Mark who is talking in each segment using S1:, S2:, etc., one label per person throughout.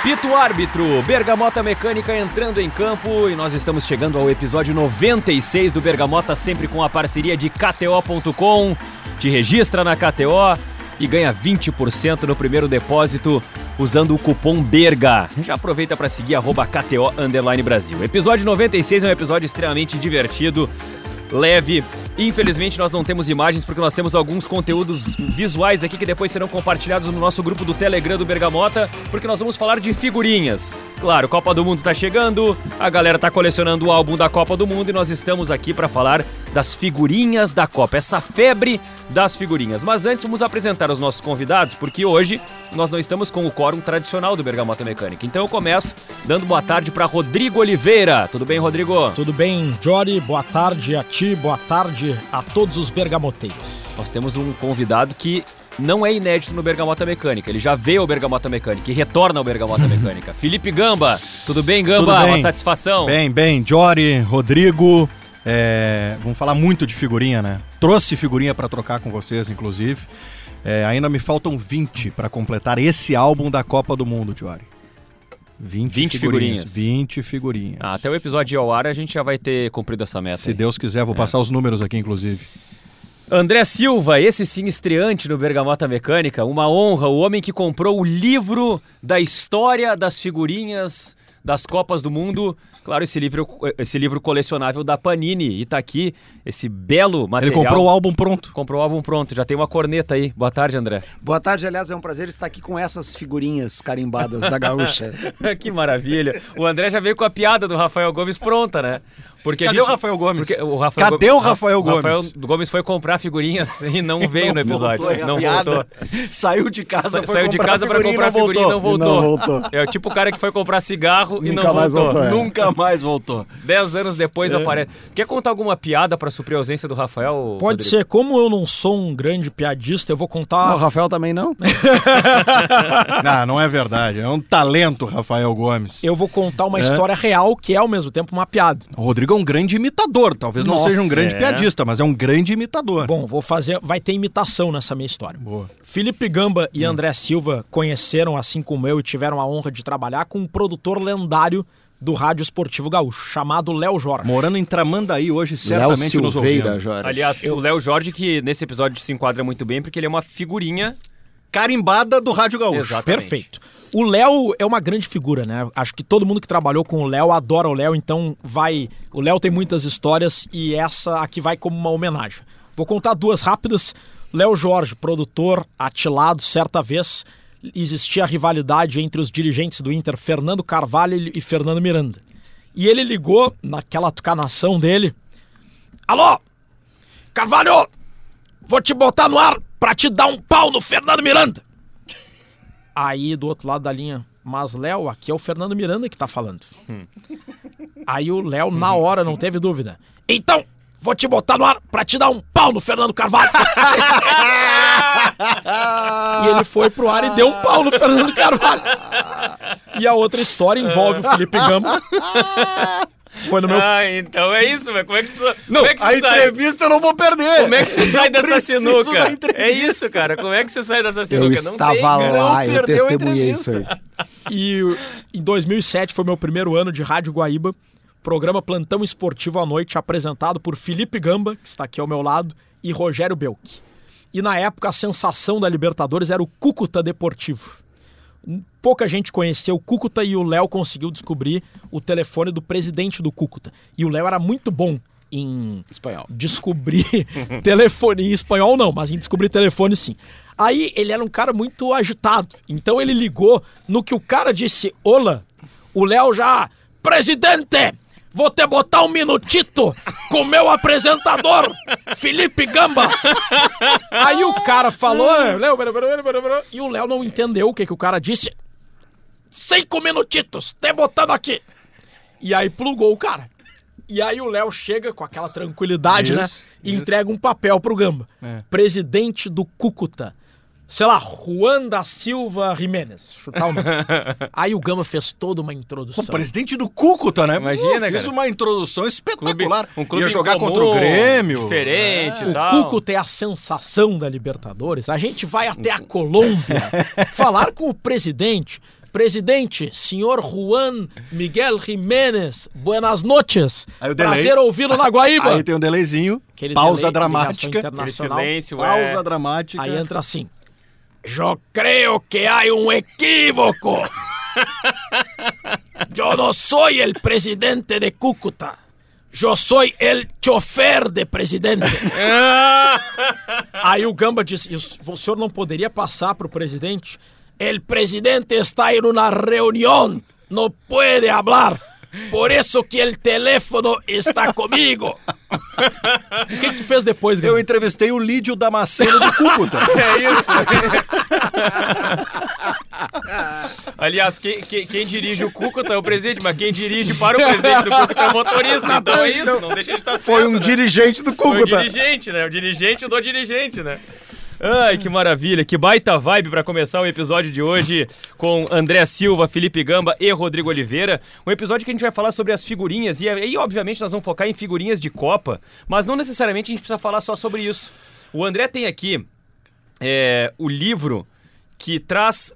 S1: Apito o árbitro, Bergamota Mecânica entrando em campo e nós estamos chegando ao episódio 96 do Bergamota, sempre com a parceria de KTO.com. Te registra na KTO e ganha 20% no primeiro depósito usando o cupom BERGA. Já aproveita para seguir arroba KTO Brasil. Episódio 96 é um episódio extremamente divertido, leve Infelizmente nós não temos imagens porque nós temos alguns conteúdos visuais aqui que depois serão compartilhados no nosso grupo do Telegram do Bergamota, porque nós vamos falar de figurinhas. Claro, Copa do Mundo tá chegando, a galera tá colecionando o álbum da Copa do Mundo e nós estamos aqui para falar das figurinhas da Copa, essa febre das figurinhas. Mas antes vamos apresentar os nossos convidados, porque hoje nós não estamos com o quórum tradicional do Bergamota Mecânica. Então eu começo dando boa tarde para Rodrigo Oliveira. Tudo bem, Rodrigo?
S2: Tudo bem, Jory. Boa tarde a ti, boa tarde a todos os bergamoteiros.
S1: Nós temos um convidado que não é inédito no Bergamota Mecânica. Ele já veio ao Bergamota Mecânica e retorna ao Bergamota Mecânica. Felipe Gamba, tudo bem, Gamba? Tudo bem. Uma satisfação.
S3: Bem, bem. Jory, Rodrigo, é... vamos falar muito de figurinha, né? Trouxe figurinha para trocar com vocês, inclusive. É, ainda me faltam 20 para completar esse álbum da Copa do Mundo, Jory.
S1: 20, 20 figurinhas.
S3: 20 figurinhas.
S1: Ah, até o episódio ir ao ar a gente já vai ter cumprido essa meta.
S3: Se aí. Deus quiser, vou é. passar os números aqui, inclusive.
S1: André Silva, esse sim estreante no Bergamota Mecânica, uma honra, o homem que comprou o livro da história das figurinhas das Copas do Mundo Claro, esse livro, esse livro colecionável da Panini. E tá aqui esse belo material.
S3: Ele comprou o álbum pronto.
S1: Comprou o álbum pronto. Já tem uma corneta aí. Boa tarde, André.
S4: Boa tarde, aliás, é um prazer estar aqui com essas figurinhas carimbadas da gaúcha.
S1: que maravilha. O André já veio com a piada do Rafael Gomes pronta, né?
S3: Porque Cadê gente... o Rafael Gomes?
S1: o Rafael
S3: Cadê
S1: Gomes...
S3: o Rafael Gomes? O Rafael
S1: Gomes foi comprar figurinhas e não veio não no episódio.
S3: Voltou,
S1: não
S3: voltou. Saiu de casa, Sa
S1: Saiu de casa para comprar figurinha e não voltou.
S3: não voltou.
S1: É o tipo o cara que foi comprar cigarro Nunca e não
S3: mais
S1: voltou.
S3: voltou é. Nunca mais voltou.
S1: Dez anos depois é. aparece. Quer contar alguma piada para suprir a ausência do Rafael?
S2: Pode Rodrigo? ser. Como eu não sou um grande piadista, eu vou contar.
S4: Não, o Rafael também não?
S3: não, não é verdade. É um talento, Rafael Gomes.
S2: Eu vou contar uma é. história real que é ao mesmo tempo uma piada.
S3: O Rodrigo é um grande imitador. Talvez Nossa, não seja um grande é. piadista, mas é um grande imitador.
S2: Bom, vou fazer. Vai ter imitação nessa minha história.
S3: Boa.
S2: Felipe Gamba e hum. André Silva conheceram, assim como eu, e tiveram a honra de trabalhar com um produtor lendário do Rádio Esportivo Gaúcho, chamado Léo Jorge.
S3: Morando em Tramandaí hoje, certamente Léo nos ouvindo.
S1: Jorge. Aliás, eu... o Léo Jorge, que nesse episódio se enquadra muito bem, porque ele é uma figurinha...
S3: Carimbada do Rádio Gaúcho.
S1: Exatamente.
S2: Perfeito. O Léo é uma grande figura, né? Acho que todo mundo que trabalhou com o Léo adora o Léo, então vai... O Léo tem muitas histórias e essa aqui vai como uma homenagem. Vou contar duas rápidas. Léo Jorge, produtor, atilado, certa vez existia a rivalidade entre os dirigentes do Inter, Fernando Carvalho e Fernando Miranda. E ele ligou naquela tucanação dele: Alô, Carvalho, vou te botar no ar pra te dar um pau no Fernando Miranda. Aí do outro lado da linha, mas Léo, aqui é o Fernando Miranda que tá falando. Hum. Aí o Léo, na hora, não teve dúvida. Então, vou te botar no ar pra te dar um pau no Fernando Carvalho. e ele foi pro ar e deu um pau no Fernando Carvalho. E a outra história envolve o Felipe Gama. Foi no meu.
S1: Ah, então é isso, mas como é que isso.
S3: Não,
S1: é que
S3: a entrevista eu não vou perder.
S1: Como é que você sai dessa sinuca? É isso, cara. Como é que você sai dessa sinuca?
S4: Eu não estava tem, lá, eu testemunhei isso aí.
S2: E em 2007 foi meu primeiro ano de Rádio Guaíba. Programa Plantão Esportivo à Noite, apresentado por Felipe Gamba, que está aqui ao meu lado, e Rogério Belk. E na época a sensação da Libertadores era o Cúcuta Deportivo. Pouca gente conheceu o Cúcuta e o Léo conseguiu descobrir o telefone do presidente do Cúcuta. E o Léo era muito bom em
S1: espanhol.
S2: descobrir telefone em espanhol não, mas em descobrir telefone sim. Aí ele era um cara muito agitado. Então ele ligou no que o cara disse: "Olá". O Léo já: "Presidente, Vou te botar um minutito com meu apresentador, Felipe Gamba. Aí o cara falou, Léo, e o Léo não entendeu o que, que o cara disse. Cinco minutitos, te botando aqui. E aí plugou o cara. E aí o Léo chega com aquela tranquilidade, isso, né? E entrega um papel pro Gamba. É. Presidente do Cúcuta. Sei lá, Juan da Silva Jimenez. Chutar o nome. Aí o Gama fez toda uma introdução.
S3: Pô, presidente do Cúcuta, né?
S1: Imagina,
S3: Pô, Fiz
S1: cara.
S3: uma introdução espetacular.
S1: um clube
S3: Ia jogar
S1: comum,
S3: contra o Grêmio.
S1: Diferente e
S2: O
S1: tal.
S2: Cúcuta é a sensação da Libertadores. A gente vai até a Colômbia falar com o presidente. Presidente, senhor Juan Miguel Jiménez, buenas noches.
S3: O.
S2: Prazer ouvi-lo na Guaíba.
S3: Aí tem um delayzinho,
S2: Aquele
S3: pausa
S2: delay,
S3: dramática.
S1: Aquele
S2: internacional.
S1: silêncio,
S3: Pausa
S1: é.
S3: dramática.
S2: Aí entra assim. Eu creio que há um equívoco. Eu não sou o presidente de Cúcuta. Eu sou o chofer de presidente. Aí o Gamba disse: "E o senhor não poderia passar para o presidente? O presidente está em uma reunião, não pode falar. Por isso que o teléfono está comigo. o que, que tu fez depois, Gamba?
S3: Eu entrevistei o Lídio Damasceno do Cúcuta.
S1: É isso. Aliás, quem, quem- quem dirige o Cúcuta é o presidente, mas quem dirige para o presidente do Cúcuta é o motorista. Então é isso, não deixa de estar certo.
S4: Foi um
S1: né?
S4: dirigente do
S1: Foi o
S4: Cúcuta.
S1: dirigente, né? O dirigente do dirigente, né? Ai, que maravilha, que baita vibe pra começar o episódio de hoje com André Silva, Felipe Gamba e Rodrigo Oliveira. Um episódio que a gente vai falar sobre as figurinhas e aí, obviamente, nós vamos focar em figurinhas de Copa, mas não necessariamente a gente precisa falar só sobre isso. O André tem aqui é, o livro que traz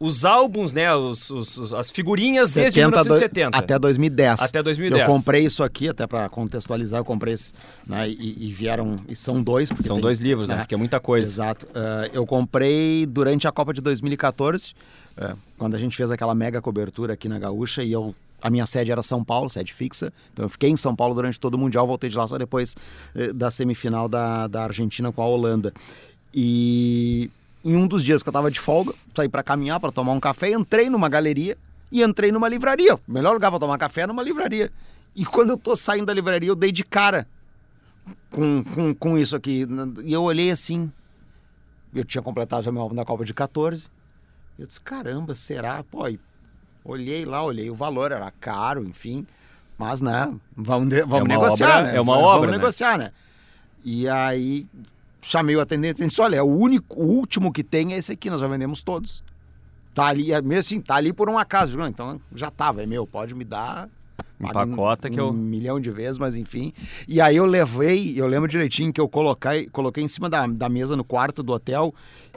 S1: os álbuns, né, os- os- as figurinhas desde
S4: 70 do-
S1: 1970.
S4: Até 2010.
S1: Até 2010.
S4: Eu comprei isso aqui, até pra contextualizar, eu comprei esse, né, e, e vieram, e são dois.
S1: São
S4: tem-
S1: dois livros, né? Porque é muita coisa.
S4: Exato. Ah, eu comprei durante a Copa de 2014, ah, quando a gente fez aquela mega cobertura aqui na Gaúcha, e eu a minha sede era São Paulo, sede fixa. Então eu fiquei em São Paulo durante todo o Mundial, voltei de lá só depois eh, da semifinal da, da Argentina com a Holanda. E em um dos dias que eu tava de folga, saí para caminhar, para tomar um café, entrei numa galeria e entrei numa livraria. O melhor lugar para tomar café é numa livraria. E quando eu tô saindo da livraria, eu dei de cara com, com, com isso aqui. E eu olhei assim. Eu tinha completado já meu álbum da Copa de 14. Eu disse, caramba, será? Pô, e olhei lá, olhei o valor, era caro, enfim. Mas, né, vamos, vamos
S1: uma
S4: negociar,
S1: obra-
S4: né?
S1: é uma
S4: vamos
S1: obra, né?
S4: negociar, né? E aí chamei o atendente e disse, olha, é o único, o último que tem é esse aqui, nós já vendemos todos. Tá ali, é mesmo assim, tá ali por um acaso. Eu digo, "Não, Então já tava, é meu, pode me dar. paga
S1: Empacota que
S4: um
S1: eu-
S4: milhão de vezes, mas enfim. E aí eu levei, eu lembro direitinho que eu coloquei, coloquei em cima da, da mesa no quarto do hotel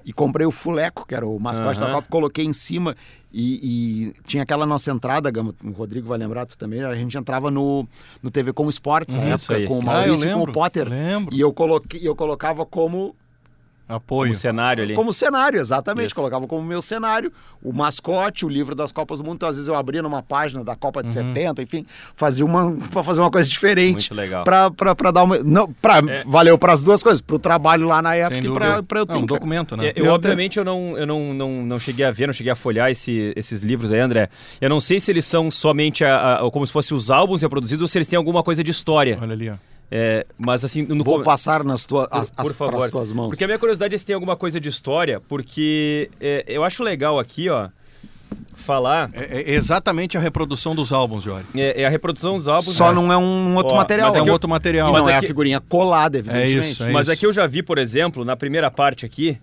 S4: e comprei o fuleco, que era o mascote da
S1: Aham.
S4: Copa, coloquei em cima e, e tinha aquela nossa entrada, Gama, o Rodrigo vai lembrar tu também, a gente entrava no, no TV com Esportes na época, com o
S3: Ah,
S4: Maurício e com o Potter.
S3: lembro.
S4: E eu, coloquei, eu colocava como
S3: Apoio.
S1: O cenário ali.
S4: como cenário, exatamente.
S1: Isso.
S4: Colocava como meu cenário o mascote, o livro das Copas do Mundo. Então, às vezes eu abria numa página da Copa de 70, enfim, fazia uma para fazer uma coisa diferente.
S1: Muito legal.
S4: Pra, pra, pra dar uma. Não, pra,
S1: É.
S4: Valeu para as duas coisas, pro trabalho lá na época
S3: Sem
S4: e pra eu ter.
S3: Um documento, né?
S1: É, eu,
S4: Eu
S1: obviamente, eu, não, eu não, não, não cheguei a ver, não cheguei a folhar esse- esses livros aí, André. Eu não sei se eles são somente a, a- como se fossem os álbuns reproduzidos ou se eles têm alguma coisa de história.
S3: Olha ali, ó.
S1: É, mas assim, no
S4: Vou passar nas tuas,
S1: por,
S4: as,
S1: por favor.
S4: tuas mãos.
S1: Porque a minha curiosidade é se tem alguma coisa de história, porque é, eu acho legal aqui, ó, falar.
S3: É, é exatamente a reprodução dos álbuns, Jorge.
S1: É, é a reprodução dos álbuns.
S4: Só
S1: mas-
S4: não é um outro
S1: Ó,
S4: material.
S3: Mas é um
S1: eu-
S3: outro material.
S4: E não é a
S1: aqui-
S4: figurinha colada, evidentemente.
S3: isso, é
S1: Mas
S3: isso.
S1: aqui eu já vi, por exemplo, na primeira parte aqui,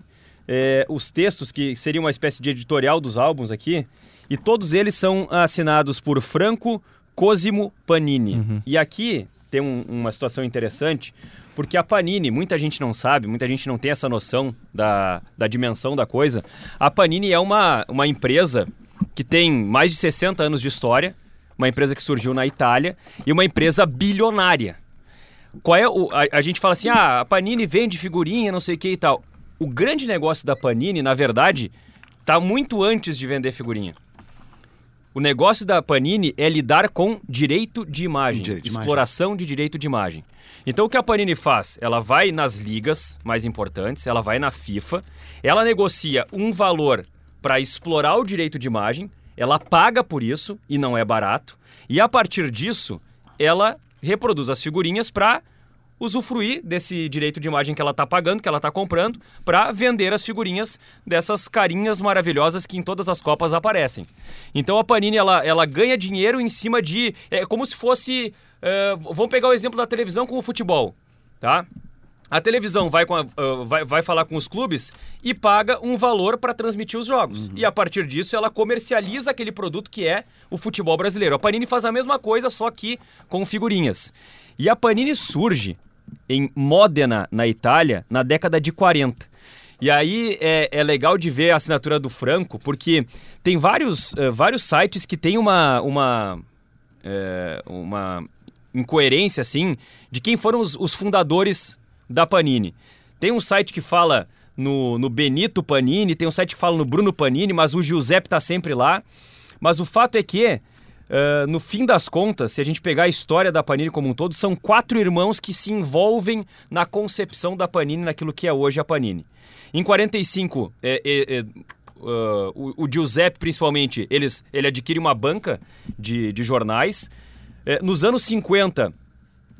S1: é, os textos que seriam uma espécie de editorial dos álbuns aqui, e todos eles são assinados por Franco Cosimo Panini.
S3: Uhum.
S1: E aqui tem um- uma situação interessante, porque a Panini, muita gente não sabe, muita gente não tem essa noção da, da dimensão da coisa. A Panini é uma, uma empresa que tem mais de 60 anos de história, uma empresa que surgiu na Itália e uma empresa bilionária. Qual é o. A, a gente fala assim, ah, a Panini vende figurinha, não sei o que e tal. O grande negócio da Panini, na verdade, tá muito antes de vender figurinha. O negócio da Panini é lidar com direito de imagem,
S4: Direito de imagem.
S1: exploração de direito de imagem. Então o que a Panini faz? Ela vai nas ligas mais importantes, ela vai na FIFA, ela negocia um valor para explorar o direito de imagem, ela paga por isso e não é barato, e a partir disso ela reproduz as figurinhas para usufruir desse direito de imagem que ela está pagando, que ela está comprando, para vender as figurinhas dessas carinhas maravilhosas que em todas as copas aparecem. Então a Panini ela, ela ganha dinheiro em cima de é como se fosse, é, vamos pegar o exemplo da televisão com o futebol, tá? A televisão vai, com a- ah, vai, vai falar com os clubes e paga um valor para transmitir os jogos. E a partir disso ela comercializa aquele produto que é o futebol brasileiro. A Panini faz a mesma coisa, só que com figurinhas. E a Panini surge em Modena, na Itália, na década de 40. E aí é, é legal de ver a assinatura do Franco, porque tem vários, eh, vários sites que tem uma, uma, é, uma incoerência, assim, de quem foram os, os fundadores da Panini. Tem um site que fala no, no Benito Panini, tem um site que fala no Bruno Panini, mas o Giuseppe tá sempre lá. Mas o fato é que, eh, no fim das contas, se a gente pegar a história da Panini como um todo, são quatro irmãos que se envolvem na concepção da Panini, naquilo que é hoje a Panini. Em 45, é, é, é, uh, o, o Giuseppe, principalmente, eles, ele adquire uma banca de, de jornais. É, nos anos 50,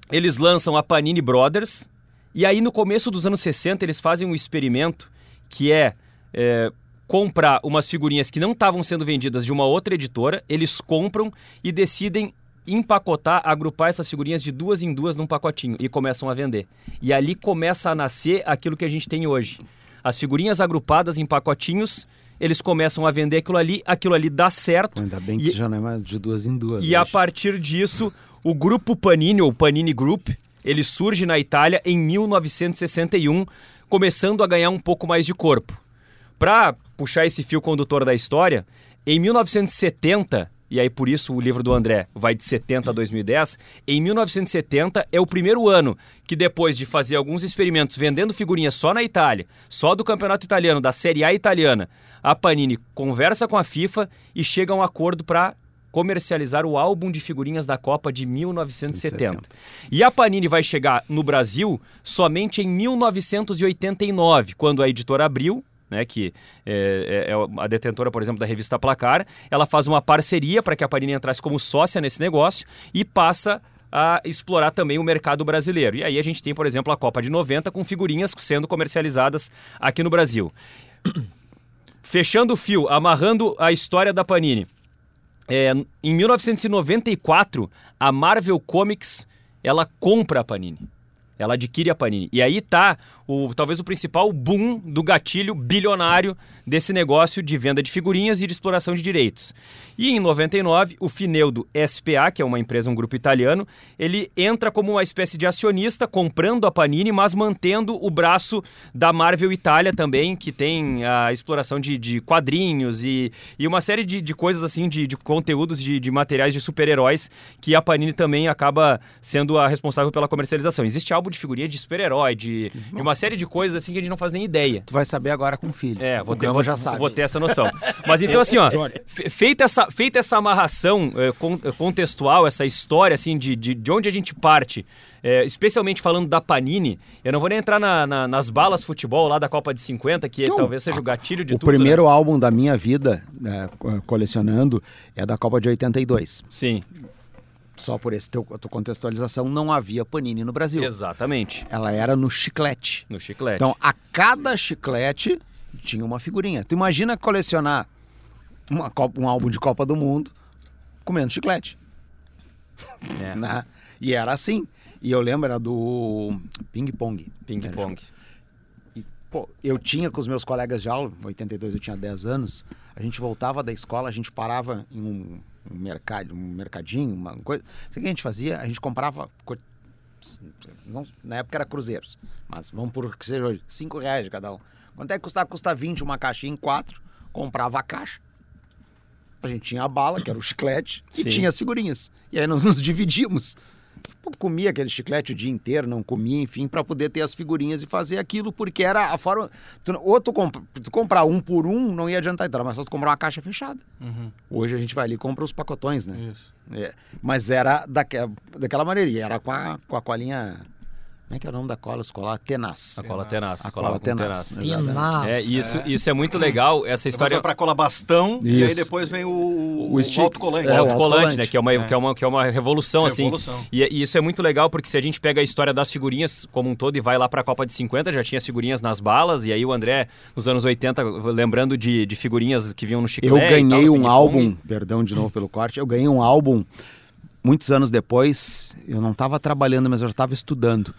S1: eles lançam a Panini Brothers. E aí, no começo dos anos 60, eles fazem um experimento que é, é, comprar umas figurinhas que não estavam sendo vendidas de uma outra editora. Eles compram e decidem empacotar, agrupar essas figurinhas de duas em duas num pacotinho e começam a vender. E ali começa a nascer aquilo que a gente tem hoje. As figurinhas agrupadas em pacotinhos, eles começam a vender aquilo ali, aquilo ali dá certo.
S4: Ainda bem
S1: E-
S4: que já não é mais de duas em duas.
S1: E a partir disso, o grupo Panini, ou Panini Group, ele surge na Itália em 1961, começando a ganhar um pouco mais de corpo. Para puxar esse fio condutor da história, em 1970, e aí por isso o livro do André vai de 70 a 2010, em 1970 é o primeiro ano que depois de fazer alguns experimentos vendendo figurinhas só na Itália, só do campeonato italiano, da Série A italiana, a Panini conversa com a FIFA e chega a um acordo para comercializar o álbum de figurinhas da Copa de 1970. E a Panini vai chegar no Brasil somente em 1989, quando a editora abriu, né, que é, é- é a detentora, por exemplo, da revista Placar, ela faz uma parceria para que a Panini entrasse como sócia nesse negócio e passa a explorar também o mercado brasileiro. E aí a gente tem, por exemplo, a Copa de 90 com figurinhas sendo comercializadas aqui no Brasil. Fechando o fio, amarrando a história da Panini. É, em 1994, a Marvel Comics ela compra a Panini. Ela adquire a Panini. E aí tá o, talvez o principal boom do gatilho bilionário desse negócio de venda de figurinhas e de exploração de direitos. E em 99, o Fineudo SPA, que é uma empresa, um grupo italiano, ele entra como uma espécie de acionista, comprando a Panini, mas mantendo o braço da Marvel Itália também, que tem a exploração de, de quadrinhos e, e uma série de, de coisas assim, de, de conteúdos de, de materiais de super-heróis, que a Panini também acaba sendo a responsável pela comercialização. Existe álbum de figurinha de super-herói, de, de uma série de coisas assim que a gente não faz nem ideia.
S4: Tu vai saber agora com o filho.
S1: É, vou
S4: o
S1: ter, vou,
S4: já sabe.
S1: vou ter essa noção. Mas então, assim, ó, feita essa, feita essa amarração con- eh, contextual, essa história, assim, de, de, de onde a gente parte, eh, especialmente falando da Panini, eu não vou nem entrar na- na- nas balas futebol lá da Copa de 50, que
S4: Não,
S1: talvez seja o gatilho de
S4: o
S1: tudo. né?
S4: primeiro álbum da minha vida, né, co- colecionando, é da Copa de 82.
S1: Sim,
S4: Só por esse teu, tua contextualização, não havia Panini no Brasil.
S1: exatamente.
S4: Ela era no chiclete.
S1: No chiclete.
S4: Então, a cada chiclete tinha uma figurinha. Tu imagina colecionar uma Copa- um álbum de Copa do Mundo comendo chiclete,
S1: É,
S4: né? E era assim. E eu lembro, era do Ping Pong.
S1: ping-pong.
S4: E, pô, eu tinha com os meus colegas de aula, em 82 eu tinha 10 anos, a gente voltava da escola, a gente parava em um, um mercado, um mercadinho, uma coisa. O que a gente fazia? A gente comprava. co- Não, na época era cruzeiros, mas vamos por que seja hoje, 5 reais de cada um. Quanto é que custava? Custa 20 uma caixinha em 4, comprava a caixa. A gente tinha a bala, que era o chiclete, e
S1: Sim.
S4: tinha as figurinhas. E aí nós nos dividíamos. Comia aquele chiclete o dia inteiro, não comia, enfim, para poder ter as figurinhas e fazer aquilo, porque era a forma. Tu, ou tu, comp, tu comprar um por um, não ia adiantar entrar, mas só tu comprar uma caixa fechada. Hoje a gente vai ali e compra os pacotões, né?
S3: Isso.
S4: É, mas era daque, daquela maneira, e era com a, com a colinha. Como é que é o nome da cola escolar? Tenaz.
S1: A cola tenaz.
S4: A cola
S1: com
S4: tenaz.
S1: tenaz.
S2: Tenaz.
S1: É, isso, isso é muito legal, essa
S3: Depois
S1: história...
S3: vai pra cola bastão e aí
S4: Isso.
S3: depois vem o, o,
S4: O stick.
S3: autocolante.
S1: É,
S4: É,
S1: o
S4: o
S1: autocolante, né? Que é, uma, Que, é uma, que é uma revolução,
S3: Revolução.
S1: assim. E, e isso é muito legal, porque se a gente pega a história das figurinhas como um todo e vai lá pra Copa de 50, já tinha as figurinhas nas balas, e aí o André, nos anos 80, lembrando de, de figurinhas que vinham no chiclete
S4: Eu
S1: tal,
S4: ganhei
S1: no
S4: um álbum, perdão de novo pelo corte, eu ganhei um álbum muitos anos depois, eu não estava trabalhando, mas eu já estava estudando.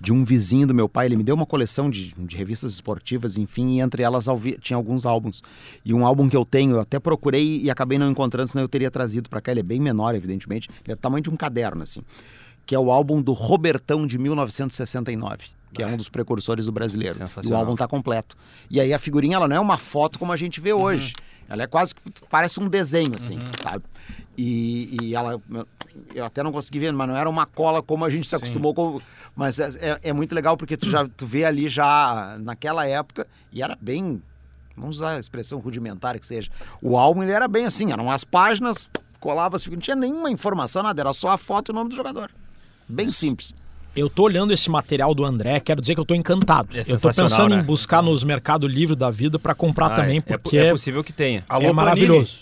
S4: de um vizinho do meu pai. Ele me deu uma coleção de, de revistas esportivas, enfim, e entre elas tinha alguns álbuns. E um álbum que eu tenho, eu até procurei e acabei não encontrando, senão eu teria trazido para cá. Ele é bem menor, evidentemente. Ele é do tamanho de um caderno, assim. Que é o álbum do Robertão de 1969, que é um dos precursores do brasileiro. E o álbum tá completo. E aí a figurinha, ela não é uma foto como a gente vê hoje. Ela é quase que parece um desenho, assim, sabe? E, e ela, eu até não consegui ver, mas não era uma cola como a gente se acostumou com. Mas é, é- é muito legal porque tu já tu vê ali já naquela época e era bem, vamos usar a expressão rudimentar que seja. O álbum ele era bem assim, eram as páginas, colava, não tinha nenhuma informação, nada, era só a foto e o nome do jogador. Bem simples.
S2: Eu tô olhando esse material do André, quero dizer que eu tô encantado.
S1: É
S2: eu tô pensando
S1: né?
S2: em buscar nos Mercado Livre da vida pra comprar
S1: Ah,
S2: também,
S1: é-
S2: porque
S1: é,
S2: é,
S1: possível que tenha.
S3: Alô,
S2: maravilhoso.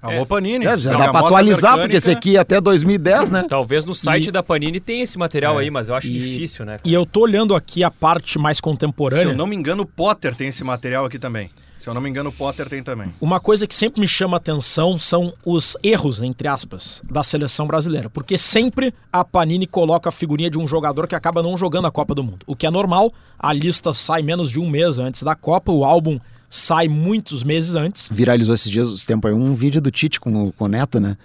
S3: Alô, Panini.
S4: É, já dá pra atualizar, porque
S3: Mecânica.
S4: esse aqui é até 2010, né?
S1: Talvez no site
S2: E-
S1: da Panini tenha esse material aí, mas eu acho
S2: E-
S1: difícil, né? cara?
S2: E eu tô olhando aqui a parte mais
S3: Se
S2: contemporânea.
S3: eu não me engano, o Potter tem esse material aqui também. Se eu não me engano, o Potter tem também.
S2: Uma coisa que sempre me chama atenção são os erros, entre aspas, da seleção brasileira. Porque sempre a Panini coloca a figurinha de um jogador que acaba não jogando a Copa do Mundo. O que é normal, a lista sai menos de um mês antes da Copa, o álbum sai muitos meses antes.
S4: Viralizou esses dias, esse tempo aí, um vídeo do Tite com, o- com o Neto, né?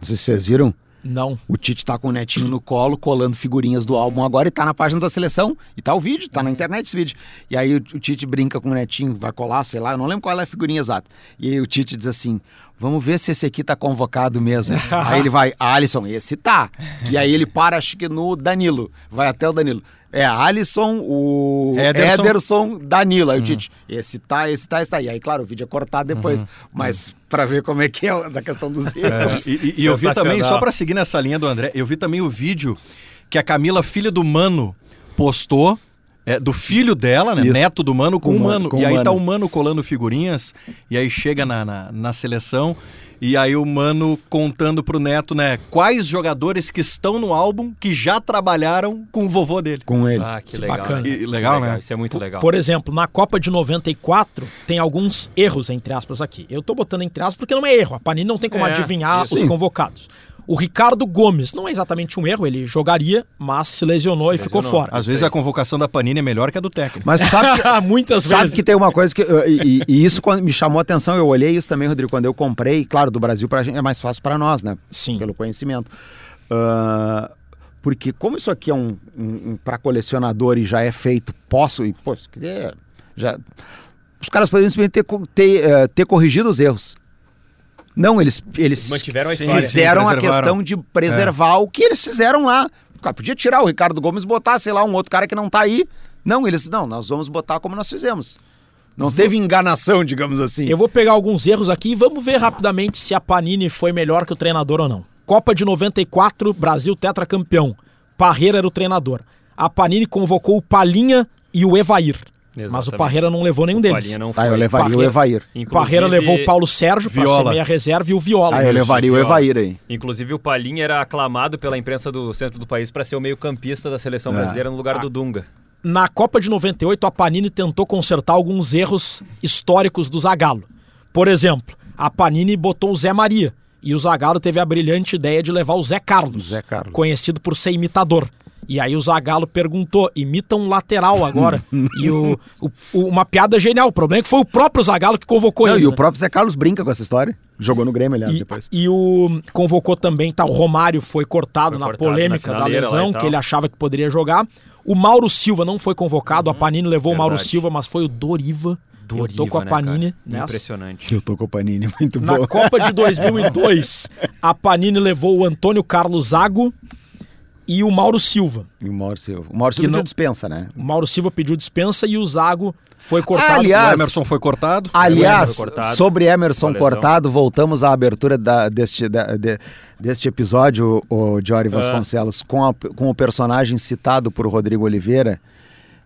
S4: Não sei se vocês viram.
S2: Não.
S4: O Tite tá com o netinho no colo, colando figurinhas do álbum agora e tá na página da seleção. E tá o vídeo, tá na internet esse vídeo. E aí o, o Tite brinca com o netinho, vai colar, sei lá, eu não lembro qual é a figurinha exata. E aí o Tite diz assim: vamos ver se esse aqui tá convocado mesmo. aí ele vai, Alisson, esse tá. E aí ele para, acho que no Danilo. Vai até o Danilo. É Alisson, o
S3: Ederson.
S4: Ederson, Danilo. Aí o Tite, esse tá, esse tá, esse tá. E aí, claro, o vídeo é cortado depois. Mas pra ver como é que é da questão dos erros.
S3: E, e- e eu vi também, só pra seguir nessa linha do André, eu vi também o vídeo que a Camila, filha do Mano, postou. é, do filho dela, né?
S4: Isso.
S3: Neto do Mano com,
S4: Com
S3: o Mano.
S4: Com
S3: e aí tá
S4: Mano.
S3: o Mano colando figurinhas. E aí chega na, na, na seleção. E aí o Mano contando pro Neto, né? Quais jogadores que estão no álbum que já trabalharam com o vovô dele.
S4: Com ele.
S1: Ah, que,
S2: Que
S1: legal.
S2: bacana.
S1: né?
S3: E- legal, né?
S1: Isso é muito legal.
S2: Por exemplo, na Copa de 94, tem alguns erros, entre aspas, aqui. Eu tô botando entre aspas porque não é erro. A Panini não tem como
S1: É,
S2: adivinhar
S4: isso.
S2: os convocados. O Ricardo Gomes não é exatamente um erro, ele jogaria, mas se lesionou
S1: Se
S2: e ficou
S1: lesionou.
S2: fora.
S3: Às vezes a convocação da Panini é melhor que a do técnico.
S4: Mas sabe que,
S2: Muitas
S4: Sabe
S2: vezes.
S4: que tem uma coisa que. E, e isso quando me chamou a atenção, eu olhei isso também, Rodrigo, quando eu comprei. Claro, do Brasil pra gente é mais fácil para nós, né?
S2: Sim.
S4: Pelo conhecimento. Ah, porque, como isso aqui é um, um, para colecionador e já é feito, posso. E, pô, é- já, os caras poderiam simplesmente ter, ter, eh, ter corrigido os erros. Não, eles, eles
S1: Mantiveram a história.
S4: fizeram
S3: Sim,
S4: a questão de preservar o que eles fizeram lá. Cara, podia tirar o Ricardo Gomes e botar, sei lá, um outro cara que não tá aí. Não, eles, não, nós vamos botar como nós fizemos. Não teve enganação, digamos assim.
S2: Eu vou pegar alguns erros aqui e vamos ver rapidamente se a Panini foi melhor que o treinador ou não. Copa de 94, Brasil tetracampeão. Parreira era o treinador. A Panini convocou o Palinha e o Evair. Mas o
S1: Exatamente.
S2: Parreira não levou nenhum
S1: O
S2: deles.
S1: Não
S4: Tá, eu levaria o
S2: Parreira.
S4: Evair.
S1: Inclusive-
S2: Parreira levou o Paulo Sérgio para ser meia reserva e o Viola.
S4: Ah, eu levaria o. Evair aí.
S1: Inclusive o Palinha era aclamado pela imprensa do centro do país para ser o meio-campista da seleção
S4: É.
S1: brasileira no lugar do Dunga.
S2: Na Copa de 98, a Panini tentou consertar alguns erros históricos do Zagallo. Por exemplo, a Panini botou o Zé Maria e o Zagallo teve a brilhante ideia de levar o Zé Carlos,
S4: Zé Carlos.
S2: conhecido por ser imitador. E aí o Zagallo perguntou, imita um lateral agora. e o, o- o- uma piada genial. O problema é que foi o próprio Zagallo que convocou
S4: Não,
S2: ele.
S4: e o
S2: né?
S4: próprio Zé Carlos brinca com essa história. Jogou no Grêmio, aliás,
S2: E,
S4: depois.
S2: e o convocou também, tá, o Romário foi cortado
S1: Foi
S2: na
S1: cortado
S2: polêmica
S1: na
S2: da lesão, que ele achava que poderia jogar. O Mauro Silva não foi convocado, a Panini levou o Mauro
S1: verdade.
S2: Silva, mas foi o Doriva. Eu tô com a
S1: né,
S2: Panini nessa.
S1: Impressionante.
S4: Eu tô com o Panini, muito
S2: Na
S4: bom.
S2: Copa de 2002, a Panini levou o Antônio Carlos Zago e o Mauro Silva.
S4: E o Mauro Silva. O Mauro Silva
S2: Que não-
S4: dispensa, né?
S2: O Mauro Silva pediu dispensa e o Zago foi cortado.
S4: Aliás,
S3: O Emerson foi cortado.
S4: Aliás,
S1: foi cortado.
S4: sobre Emerson cortado, voltamos à abertura da- deste, da- de- deste episódio, o Jory Vasconcelos, com, a- com o personagem citado por Rodrigo Oliveira.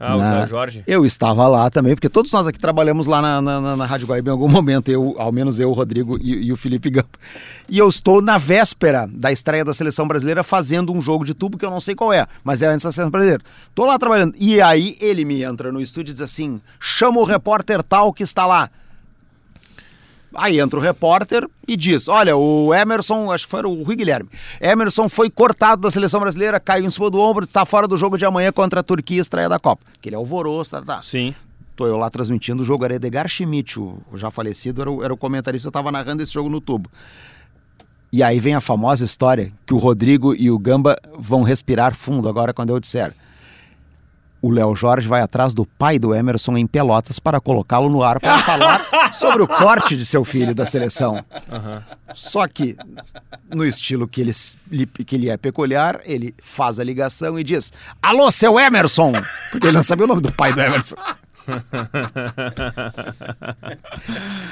S1: Ah, o
S4: na-
S1: da Jorge.
S4: Eu estava lá também, porque todos nós aqui trabalhamos lá na, na, na- Rádio Guaíba em algum momento, eu, ao menos eu, o Rodrigo e, e o Felipe Gampo. E eu estou na véspera da estreia da seleção brasileira fazendo um jogo de tubo que eu não sei qual é, mas é antes da seleção brasileira. Tô lá trabalhando. E aí ele me entra no estúdio e diz assim: chama o repórter tal que está lá. Aí entra o repórter e diz: Olha, o Emerson, acho que foi o Rui Guilherme. Emerson foi cortado da seleção brasileira, caiu em cima do ombro, está fora do jogo de amanhã contra a Turquia, estreia da Copa. Aquele alvoroço, tá, tá.
S1: Sim.
S4: Tô eu lá transmitindo o jogo, era Edgar Schmidt, o, já falecido, era o, era o comentarista, eu tava narrando esse jogo no tubo. E aí vem a famosa história que o Rodrigo e o Gamba vão respirar fundo agora quando eu disser. O Léo Jorge vai atrás do pai do Emerson em Pelotas para colocá-lo no ar para falar sobre o corte de seu filho da seleção. Só que, no estilo que ele, que ele é peculiar, ele faz a ligação e diz: Alô, seu Emerson! Porque ele não sabia o nome do pai do Emerson.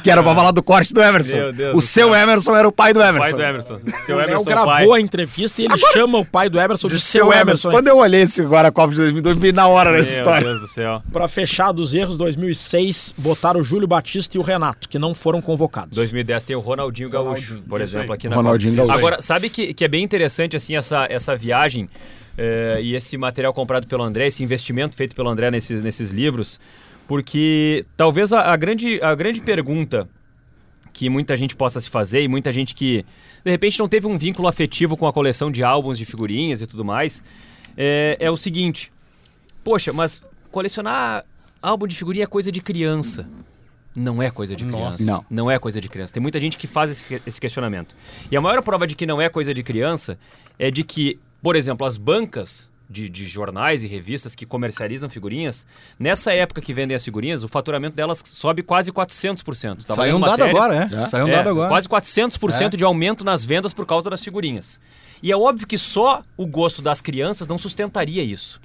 S4: Que era pra falar do corte do Emerson.
S1: Meu Deus
S4: o
S1: do
S4: seu
S1: céu.
S4: Emerson era o pai do Emerson.
S1: Pai do Emerson. Seu
S2: O Léo
S1: Emerson
S2: gravou
S1: pai.
S2: a entrevista e ele chama o pai do Emerson de,
S4: De
S2: seu Emerson.
S4: Quando eu olhei esse agora a Copa de 2002, vi na hora nessa
S1: Meu
S4: história.
S1: Deus do céu.
S2: Pra fechar dos erros, 2006, botaram o Júlio Batista e o Renato, que não foram convocados.
S1: 2010 tem o Ronaldinho Gaúcho, por
S3: isso
S1: exemplo, aqui na
S4: Ronaldinho
S1: Copa.
S4: Gaúcho.
S1: Agora, sabe que, que é bem interessante assim essa, essa viagem eh, e esse material comprado pelo André, esse investimento feito pelo André nesses, nesses livros, porque talvez a, a grande, a grande pergunta que muita gente possa se fazer e muita gente que de repente não teve um vínculo afetivo com a coleção de álbuns de figurinhas e tudo mais é, é o seguinte: poxa, mas colecionar álbum de figurinha é coisa de criança. Não é coisa de criança.
S4: Não.
S1: Não é coisa de criança. Tem muita gente que faz esse, esse questionamento. E a maior prova de que não é coisa de criança é de que, por exemplo, as bancas de, de jornais e revistas que comercializam figurinhas, nessa época que vendem as figurinhas, o faturamento delas sobe quase 400%. Tava
S3: Saiu um dado
S1: matérias-
S3: agora, é?
S4: É.
S3: Saiu um
S1: é,
S3: dado agora.
S1: Quase 400%
S3: É.
S1: de aumento nas vendas por causa das figurinhas. E é óbvio que só o gosto das crianças não sustentaria isso.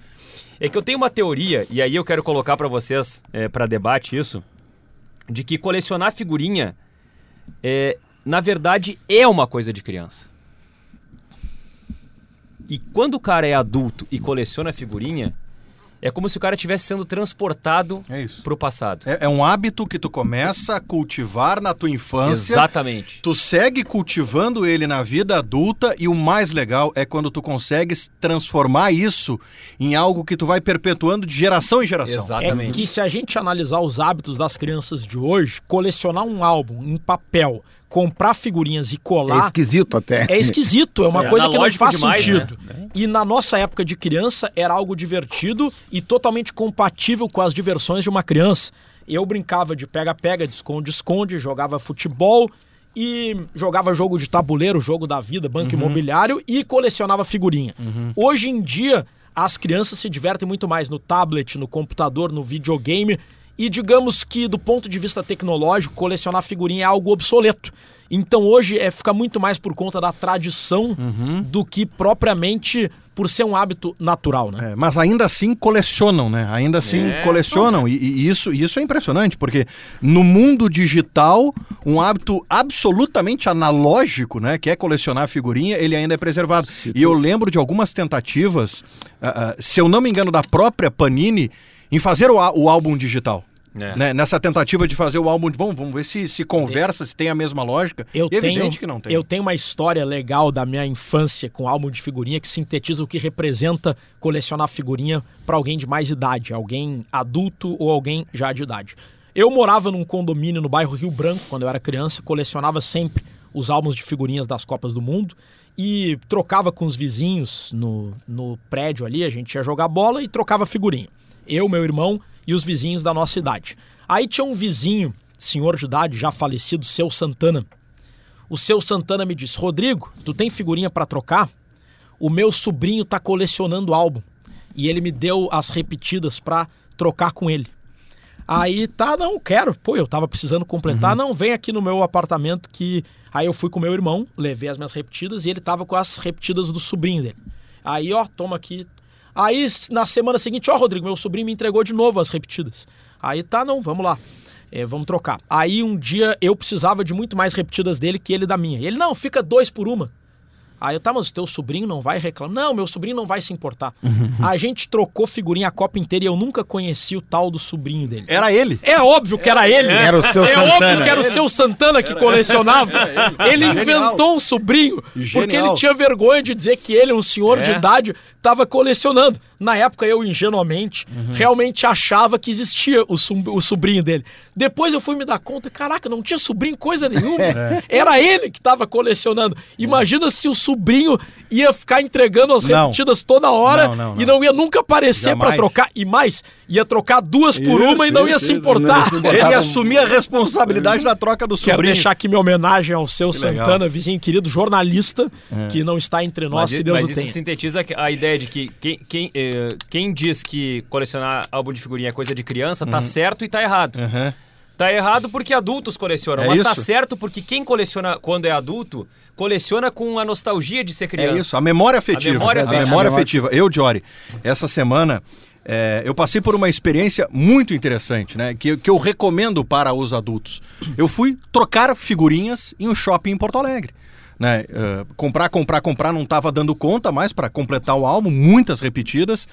S1: É que eu tenho uma teoria, e aí eu quero colocar para vocês para debate isso, de que colecionar figurinha, é, na verdade, é uma coisa de criança. E quando o cara é adulto e coleciona figurinha, é como se o cara estivesse sendo transportado
S3: É isso.
S1: pro passado.
S3: É, é um hábito que tu começa a cultivar na tua infância.
S1: Exatamente.
S3: Tu segue cultivando ele na vida adulta e o mais legal é quando tu consegues transformar isso em algo que tu vai perpetuando de geração em geração.
S2: É
S1: Exatamente.
S2: que se a gente analisar os hábitos das crianças de hoje, colecionar um álbum em papel, comprar figurinhas e
S4: É
S2: colar
S4: esquisito até.
S2: é esquisito, é uma
S1: É.
S2: coisa que não faz
S1: demais,
S2: sentido. E na nossa época de criança era algo divertido e totalmente compatível com as diversões de uma criança. Eu brincava de pega-pega, de esconde-esconde, jogava futebol e jogava jogo de tabuleiro, jogo da vida, banco imobiliário e colecionava figurinha. Hoje em dia, as crianças se divertem muito mais no tablet, no computador, no videogame. E digamos que, do ponto de vista tecnológico, colecionar figurinha é algo obsoleto. Então hoje é, fica muito mais por conta da tradição do que propriamente por ser um hábito natural, né?
S3: É, mas ainda assim colecionam, né? Ainda assim
S1: É.
S3: colecionam. E, e isso, isso é impressionante, porque no mundo digital, um hábito absolutamente analógico, né? Que é colecionar figurinha, ele ainda é preservado. E eu lembro de algumas tentativas, ah, ah, se eu não me engano, da própria Panini, em fazer o, o álbum digital.
S1: É.
S3: Né? Nessa tentativa de fazer o álbum, vamos, vamos ver se, se conversa, se tem a mesma lógica.
S2: Eu
S3: é evidente
S2: tenho,
S3: que não tem.
S2: eu tenho uma história legal da minha infância com álbum de figurinha que sintetiza o que representa colecionar figurinha para alguém de mais idade, alguém adulto ou alguém já de idade. Eu morava num condomínio no bairro Rio Branco quando eu era criança, colecionava sempre os álbuns de figurinhas das Copas do Mundo e trocava com os vizinhos no, no prédio ali, a gente ia jogar bola e trocava figurinha. Eu, meu irmão e os vizinhos da nossa idade. Aí tinha um vizinho, senhor de idade, já falecido, seu Santana, o seu Santana me disse: Rodrigo, tu tem figurinha pra trocar? O meu sobrinho tá colecionando álbum. E ele me deu as repetidas pra trocar com ele. Aí tá, não, quero. Pô, eu tava precisando completar. Não, vem aqui no meu apartamento que. Aí eu fui com meu irmão, levei as minhas repetidas e ele tava com as repetidas do sobrinho dele. Aí, ó, toma aqui. Aí na semana seguinte, ó, Rodrigo, meu sobrinho me entregou de novo as repetidas. Aí tá, não, vamos lá. É, vamos trocar. Aí um dia eu precisava de muito mais repetidas dele que ele da minha. E ele, não, fica dois por uma. Aí eu, tá, mas o teu sobrinho não vai reclamar? Não, meu sobrinho não vai se importar. A gente trocou figurinha a Copa inteira e eu nunca conheci o tal do sobrinho dele.
S3: Era ele.
S2: É óbvio que era ele.
S4: Era o seu
S2: é
S4: Santana.
S2: óbvio que era o seu Santana que colecionava. Ele
S3: Genial.
S2: inventou um sobrinho porque
S3: Genial.
S2: ele tinha vergonha de dizer que ele, um senhor de
S1: É.
S2: idade, estava colecionando. Na época, eu, ingenuamente,
S3: Uhum.
S2: realmente achava que existia o, o sobrinho dele. Depois eu fui me dar conta, caraca, não tinha sobrinho coisa nenhuma.
S3: É.
S2: Era ele que estava colecionando. Imagina se o sobrinho ia ficar entregando as
S3: Não.
S2: repetidas toda hora
S3: Não, não,
S2: e
S3: não.
S2: não ia nunca aparecer pra
S3: Jamais.
S2: trocar. E mais, ia trocar duas por
S3: Isso,
S2: uma e não ia
S3: isso,
S2: se
S3: isso.
S2: importar.
S3: Ele ia assumir a responsabilidade da troca do
S2: Quero
S3: sobrinho.
S2: deixar aqui minha homenagem ao seu
S3: Que legal.
S2: Santana, vizinho querido, jornalista, que não está entre nós,
S1: Mas,
S2: que Deus
S1: mas
S2: o
S1: isso
S2: tenha.
S1: sintetiza que- a ideia de que quem, quem, eh, quem diz que colecionar álbum de figurinha é coisa de criança, tá certo e tá errado.
S3: Uhum.
S1: Tá errado porque adultos colecionam,
S3: É
S1: mas tá
S3: isso.
S1: certo porque quem coleciona quando é adulto, coleciona com a nostalgia de ser criança.
S3: É isso, a memória afetiva.
S1: A memória
S3: A
S1: afetiva.
S3: memória afetiva. Eu, Jory, essa semana é, eu passei por uma experiência muito interessante, né? Que, que eu recomendo para os adultos. Eu fui trocar figurinhas em um shopping em Porto Alegre. Né? Eh, comprar, comprar, comprar, não estava dando conta mais para completar o álbum, muitas repetidas.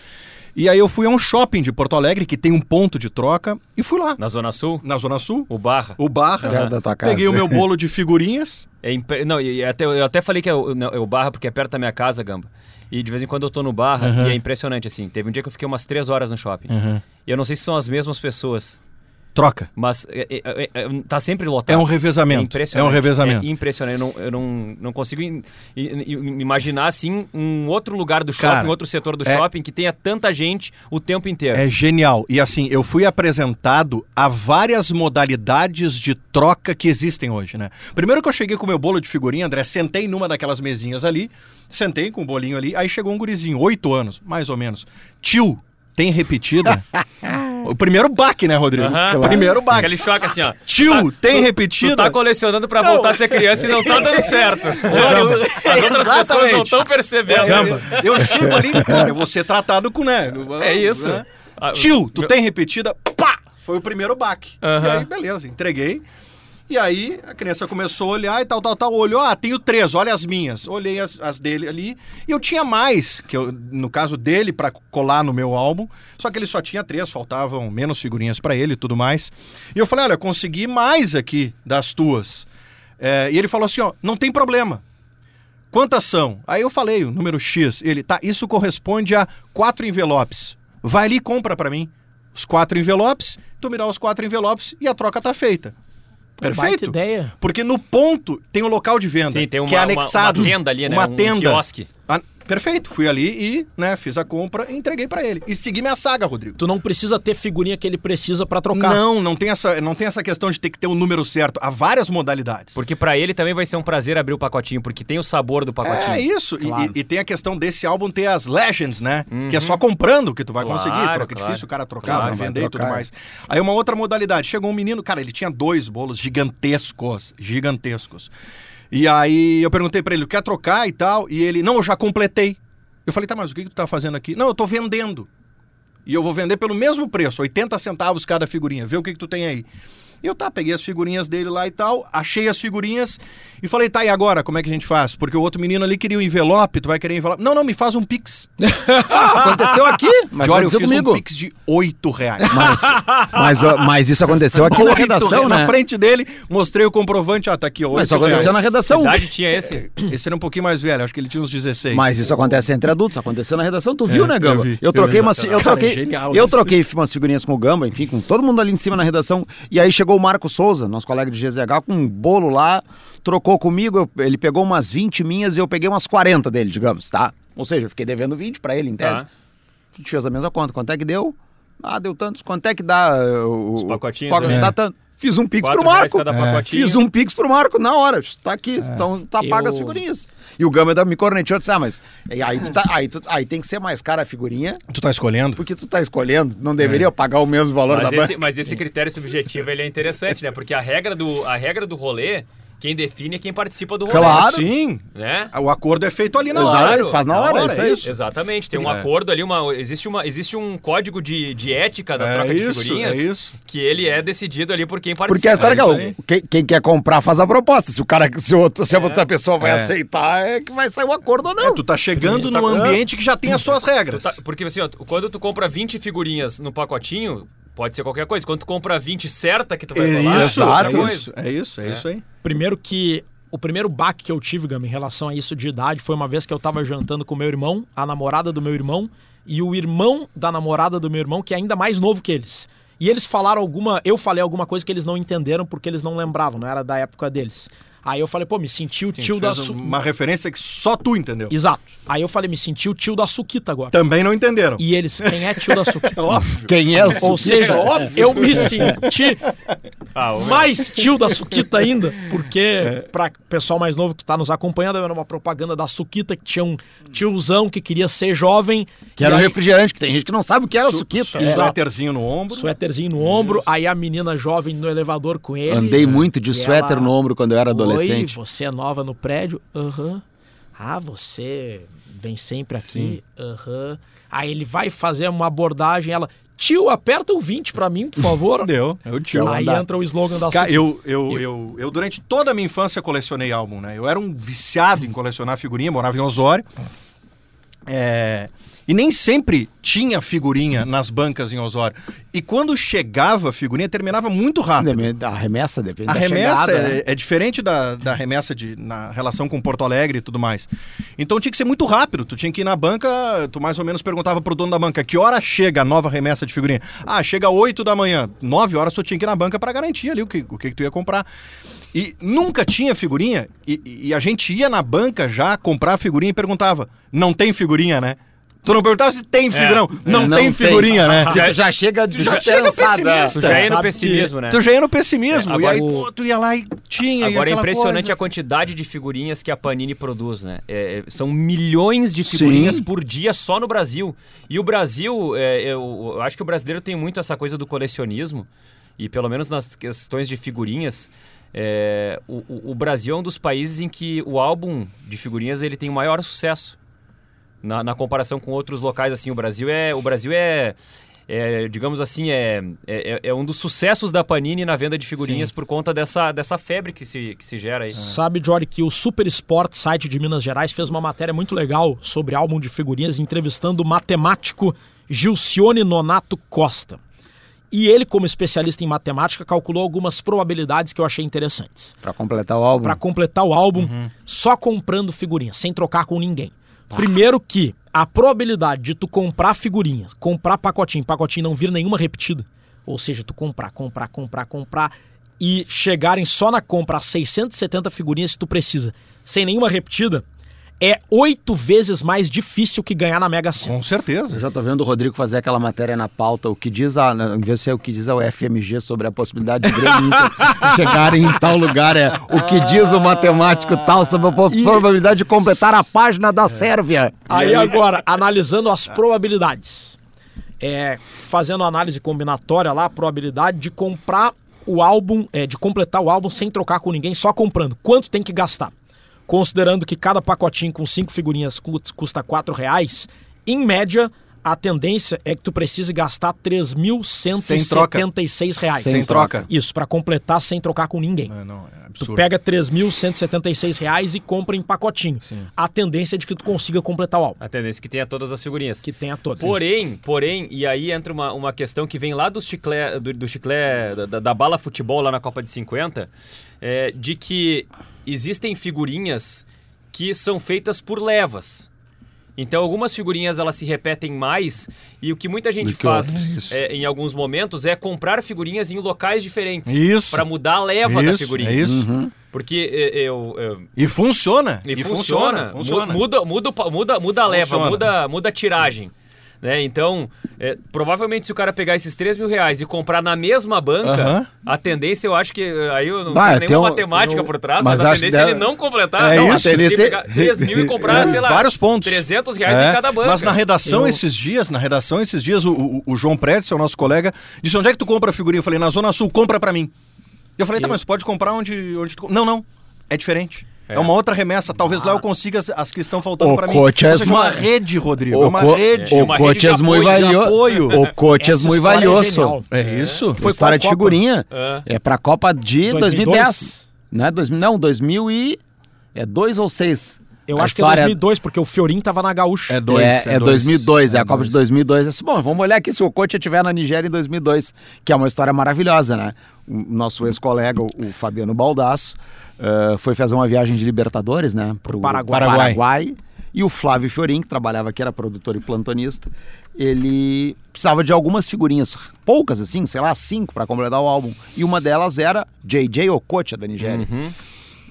S3: E aí eu fui a um shopping de Porto Alegre que tem um ponto de troca e fui lá,
S1: Na Zona Sul,
S3: na Zona Sul.
S1: o Barra.
S3: O Barra,
S4: Perto da tua casa.
S3: peguei o meu bolo de figurinhas,
S1: É impre- Não, e até, eu até falei que é o, não, é o Barra porque é perto da minha casa, Gamba. E de vez em quando eu tô no Barra e é impressionante, assim. Teve um dia que eu fiquei umas três horas no shopping. E eu não sei se são as mesmas pessoas,
S3: troca.
S1: mas é, é, é, é, tá sempre lotado.
S3: É um revezamento.
S1: É impressionante.
S3: É um revezamento.
S1: É impressionante. Eu não, eu não, não consigo im- i- i- imaginar, assim, um outro lugar do shopping,
S3: Cara,
S1: um outro setor do
S3: é-
S1: shopping que tenha tanta gente o tempo inteiro.
S3: É genial. E assim, eu fui apresentado a várias modalidades de troca que existem hoje, né? Primeiro que eu cheguei com o meu bolo de figurinha, André, sentei numa daquelas mesinhas ali, sentei com o bolinho ali, aí chegou um gurizinho, oito anos, mais ou menos. Tio, tem repetida? o primeiro baque, né, Rodrigo?
S1: Aham.
S3: O Primeiro baque.
S1: Aquele choque assim, ó.
S3: Tio, tem repetida?
S1: Tu tá colecionando pra voltar a ser criança e não tá dando certo.
S3: Olha,
S1: As outras pessoas não
S3: Exatamente.
S1: estão percebendo
S3: É,
S1: isso.
S3: eu, chego ali, cara, eu vou ser tratado com, né?
S1: É isso.
S3: né?
S1: Ah,
S3: Tio, tu
S1: meu-
S3: tem repetida? Pá! Foi o primeiro baque. E aí, beleza, entreguei. E aí, a criança começou a olhar e tal, tal, tal. Olhou, ah, tenho três, olha as minhas. Olhei as, as dele ali. E eu tinha mais, que eu, no caso dele, pra colar no meu álbum. Só que ele só tinha três, faltavam menos figurinhas pra ele e tudo mais. E eu falei, olha, consegui mais aqui das tuas. É, e ele falou assim, ó, não tem problema. Quantas são? Aí eu falei o número X. Ele, tá, isso corresponde a quatro envelopes. Vai ali e compra pra mim os quatro envelopes, tu me dá os quatro envelopes e a troca tá feita.
S2: Baita
S3: Perfeito?
S2: ideia.
S3: Porque no ponto tem o local de venda,
S1: Sim, tem uma-
S3: que é
S1: uma-
S3: anexado.
S1: uma tenda ali, né?
S3: Uma
S1: Um
S3: tenda.
S1: quiosque.
S3: Perfeito. Fui ali e né, fiz a compra e entreguei pra ele. E segui minha saga, Rodrigo.
S2: Tu não precisa ter figurinha que ele precisa pra trocar.
S3: Não, não tem, essa, não tem essa questão de ter que ter o número certo. Há várias modalidades.
S1: Porque pra ele também vai ser um prazer abrir o pacotinho, porque tem o sabor do pacotinho.
S3: É isso. E-
S2: Claro.
S3: E, e tem a questão desse álbum ter as legends, né? Que é só comprando que tu vai
S1: Claro,
S3: conseguir. Troca
S1: claro.
S3: difícil o cara trocar,
S1: Claro,
S3: vender e tudo
S4: trocar.
S3: mais. Aí uma outra modalidade. Chegou um menino, cara, ele tinha dois bolos gigantescos. Gigantescos. E aí eu perguntei pra ele, quer trocar e tal? E ele, não, eu já completei. Eu falei, tá, mas o que, que tu tá fazendo aqui? Não, eu tô vendendo. E eu vou vender pelo mesmo preço, 80 centavos cada figurinha. Vê o que, que tu tem aí. E eu tá, peguei as figurinhas dele lá e tal, achei as figurinhas e falei, tá, e agora, como é que a gente faz? Porque o outro menino ali queria o envelope, tu vai querer envelope. Não, não, me faz um pix.
S4: Aconteceu aqui, mas
S3: eu fiz
S4: comigo.
S3: um pix de 8 reais.
S4: Mas, mas, mas isso aconteceu aqui na redação, né?
S3: Na frente dele, mostrei o comprovante, ah, tá aqui, ó,
S4: Mas isso
S3: 8
S4: aconteceu na
S3: reais.
S4: redação.
S1: Que idade tinha esse?
S3: Esse era um pouquinho mais velho, acho que ele tinha uns 16.
S4: Mas isso acontece entre adultos, aconteceu na redação, tu viu,
S3: É,
S4: né, Gamba?
S3: eu vi,
S4: eu
S3: eu
S4: troquei
S3: vi.
S4: umas, eu
S3: Cara, é
S4: troquei,
S3: genial
S4: eu troquei umas figurinhas com o Gamba, enfim, com todo mundo ali em cima na redação. E aí chegou o Marco Souza, nosso colega de GZH, com um bolo lá, trocou comigo, ele pegou umas 20 minhas e eu peguei umas 40 dele, digamos, tá? Ou seja, eu fiquei devendo 20 pra ele, em tese.
S1: Tá.
S4: A gente fez a mesma conta. Quanto é que deu? Ah, deu tantos. Quanto é que dá? uh, O,
S1: Os pacotinhos,
S4: pacote-
S1: né?
S4: Dá tanto. Fiz um pix pro Marco.
S1: pacotinho.
S4: Fiz um pix pro Marco na hora. Tá aqui, então tá paga as
S2: Eu-
S4: figurinhas. E o Gama ainda me corneteou e disse: Ah, mas aí, tu tá, aí, tu- aí tem que ser mais cara a figurinha,
S3: Tu tá escolhendo?
S4: porque tu tá escolhendo, não deveria pagar o mesmo valor
S1: Mas
S4: da
S1: esse,
S4: banca.
S1: mas esse critério subjetivo ele é interessante, né? Porque a regra do, a regra do rolê quem define é quem participa do rolê.
S4: Claro.
S3: Sim.
S1: Né?
S3: O acordo é feito ali na
S4: Exatamente,
S3: hora.
S4: faz na hora, isso aí.
S1: Exatamente, tem um
S3: É.
S1: acordo ali, uma, existe, uma, existe um código de, de ética da
S3: É
S1: troca
S3: isso,
S1: de figurinhas
S3: é isso.
S1: que ele é decidido ali por quem participa.
S4: Porque a história é que
S3: isso aí.
S4: quem, quem quer comprar faz a proposta. Se o cara, se, outro, se a outra pessoa vai
S3: É.
S4: aceitar, é que vai sair o acordo ou não.
S3: É, tu tá chegando num ambiente que já tem as suas regras.
S1: Tá, porque assim, ó, quando tu compra 20 figurinhas no pacotinho, pode ser qualquer coisa. Quando tu compra 20 certa que tu vai
S3: É
S1: rolar,
S3: isso,
S1: outra
S3: é isso, é isso, é isso aí.
S2: Primeiro que o primeiro baque que eu tive, Gama, em relação a isso de idade, foi uma vez que eu tava jantando com meu irmão, a namorada do meu irmão, e o irmão da namorada do meu irmão, que é ainda mais novo que eles. E eles falaram alguma. Eu falei alguma coisa que eles não entenderam porque eles não lembravam, não era da época deles. Aí eu falei, pô, me senti o tio da. Su...
S3: Uma referência que só tu entendeu.
S2: Exato. Aí eu falei, me senti o tio da Suquita agora.
S3: Também não entenderam.
S2: E eles, quem é tio da Suquita?
S3: Óbvio.
S4: Quem é o
S2: Ou seja, eu me senti
S1: Ah, o-
S2: mais tio da Suquita ainda, porque para pessoal mais novo que tá nos acompanhando, era uma propaganda da Suquita que tinha um tiozão que queria ser jovem.
S4: Que era
S2: e
S4: um
S2: aí,
S4: refrigerante, que tem gente que não sabe o que era o suquita.
S3: Um suéterzinho no ombro.
S2: Suéterzinho no ombro, aí a menina jovem no elevador com ele.
S4: Andei muito de suéter
S2: ela,
S4: no ombro quando eu era adolescente.
S2: Oi, você é nova no prédio? Aham. Ah, você vem sempre aqui? Aham. Aí ele vai fazer uma abordagem, ela... Tio, aperta o 20 pra mim, por favor.
S3: Deu, é o tio.
S2: Aí
S4: andar.
S2: entra o slogan da
S3: Cara, eu, eu, eu, eu, durante toda a minha infância, colecionei álbum, né? Eu era um viciado em colecionar figurinha, morava em Osório. É, E nem sempre tinha figurinha nas bancas em Osório. E quando chegava a figurinha, terminava muito rápido.
S4: A remessa depende
S3: A remessa
S4: chegada,
S3: é,
S4: né?
S3: é diferente da, da remessa de, na relação com Porto Alegre e tudo mais. Então tinha que ser muito rápido. Tu tinha que ir na banca, tu mais ou menos perguntava pro dono da banca que hora chega a nova remessa de figurinha. Ah, chega 8 da manhã. 9 horas tu tinha que ir na banca para garantir ali o que, o que, que tu ia comprar. E nunca tinha figurinha. E, e a gente ia na banca já comprar figurinha e perguntava: não tem figurinha, né? Tu não perguntava se tem figurão. não,
S4: É, não
S3: tem
S4: tem.
S3: figurinha, né?
S4: Porque tu já chega
S3: já pessimista.
S1: Tu já ia no pessimismo, né?
S3: Tu já ia no pessimismo.
S1: É,
S3: e aí
S1: agora
S3: pô, tu ia lá e tinha. e
S1: Agora é
S3: aquela
S1: impressionante
S3: coisa.
S1: a quantidade de figurinhas que a Panini produz, né? É, é, são milhões de figurinhas
S4: Sim.
S1: por dia só no Brasil. E o Brasil, é, eu, eu acho que o brasileiro tem muito essa coisa do colecionismo. E pelo menos nas questões de figurinhas, é, o, o- o Brasil é um dos países em que o álbum de figurinhas ele tem o maior sucesso. Na, na comparação com outros locais, assim, o Brasil é... O Brasil é é, digamos assim, é, é, é um dos sucessos da Panini na venda de figurinhas por conta dessa, dessa febre que se, que se gera aí.
S2: Sabe, Jory, que o Super Sport, site de Minas Gerais, fez uma matéria muito legal sobre álbum de figurinhas, entrevistando o matemático Gilcione Nonato Costa. E ele, como especialista em matemática, calculou algumas probabilidades que eu achei interessantes.
S4: Pra completar o álbum.
S2: Pra completar o álbum,
S3: Uhum.
S2: só comprando figurinhas, sem trocar com ninguém. Primeiro que a probabilidade de tu comprar figurinhas, comprar pacotinho, pacotinho não vir nenhuma repetida, ou seja, tu comprar, comprar, comprar, comprar e chegarem só na compra a 670 figurinhas que tu precisa, sem nenhuma repetida, é oito vezes mais difícil que ganhar na Mega Sena.
S3: Com certeza.
S4: Eu já tô vendo o Rodrigo fazer aquela matéria na pauta, o que diz a, em vez de ser o que diz a UFMG sobre a possibilidade de Grêmio chegarem em tal lugar, é o que diz o matemático tal sobre a probabilidade de completar a página da Sérvia.
S2: Aí agora, analisando as probabilidades. É, fazendo análise combinatória lá, a probabilidade de comprar o álbum, é, de completar o álbum sem trocar com ninguém, só comprando. Quanto tem que gastar? Considerando que cada pacotinho com cinco figurinhas cu- custa quatro reais, em média, a tendência é que tu precise gastar
S3: Sem troca.
S2: 3.176 reais.
S3: Sem, troca.
S2: Isso, para completar sem trocar com ninguém.
S3: É, não, é
S2: Tu
S3: absurdo.
S2: pega 3.176 reais e compra em pacotinho. A tendência é de que tu consiga completar o álbum,
S1: A tendência é que tenha todas as figurinhas.
S2: que tenha todas.
S1: Porém, porém, e aí entra uma, uma questão que vem lá do chiclé, do, do chiclé da, da bala futebol lá na Copa de 50, é, de que existem figurinhas que são feitas por levas. Então, algumas figurinhas elas se repetem mais e o que muita gente
S3: que
S1: faz
S3: Isso.
S1: é, em alguns momentos é comprar figurinhas em locais diferentes
S3: Isso.
S1: para mudar a leva da
S3: Isso,
S1: figurinha.
S3: é isso.
S1: Porque é, eu, eu,
S3: E funciona.
S1: e, funciona,
S3: funciona.
S1: Mu- Muda, muda, muda, muda a leva,
S3: Funciona.
S1: muda, muda a tiragem. Né? Então, é, provavelmente se o cara pegar esses 3 mil reais e comprar na mesma banca,
S3: Aham.
S1: a tendência eu acho que. Aí eu não
S4: Vai,
S1: tenho
S4: tem
S1: nenhuma
S4: um-
S1: matemática
S4: eu-
S1: por trás,
S4: mas
S1: mas, a tendência é ele não completar.
S3: É
S1: não,
S3: isso.
S1: a tendência é
S4: Tendência-
S1: pegar 3 mil e comprar, sei lá.
S3: Vários pontos.
S1: 300 reais
S3: É,
S1: em cada banca.
S3: Mas na redação esses dias, na redação esses dias, o, o, o João Prédio, seu nosso colega, disse: onde é que tu compra a figurinha? Eu falei, na Zona Sul, compra pra mim. E eu falei, tá, mas pode comprar onde, onde tu. com-" Não, não. é diferente. É. uma outra remessa. Talvez lá eu consiga as, as que estão faltando
S4: O
S3: pra mim.
S4: coach é
S3: seja, uma rede, Rodrigo.
S4: O
S3: é uma
S4: co-
S3: rede.
S1: É
S4: O
S1: uma
S4: coach
S1: rede
S4: é muito valioso.
S3: apoio.
S4: O coach é muito
S2: é
S4: valioso.
S2: genial.
S3: É isso?
S2: Foi
S4: História
S2: qual
S4: de
S2: Copa?
S4: figurinha.
S1: É.
S4: É pra Copa de
S2: 2002.
S4: 2010. Né? Dois, não, 2000 e... É dois ou seis?
S2: Eu
S4: A
S2: acho que é
S4: história-
S2: 2002, porque o Fiorin tava na Gaúcha.
S3: É dois.
S4: é, é 2002, é, a Copa
S3: dois.
S4: de 2002. Assim, Bom, vamos olhar aqui se o coach estiver na Nigéria em 2002, que é uma história maravilhosa, né? O nosso ex-colega, o Fabiano Baldasso, eh, foi fazer uma viagem de Libertadores, né? Pro
S2: Paraguai.
S4: Paraguai. E o Flávio Fiorin, que trabalhava aqui, era produtor e plantonista, ele precisava de algumas figurinhas, poucas assim, sei lá, cinco para completar o álbum. E uma delas era JJ Okocha, da Nigéria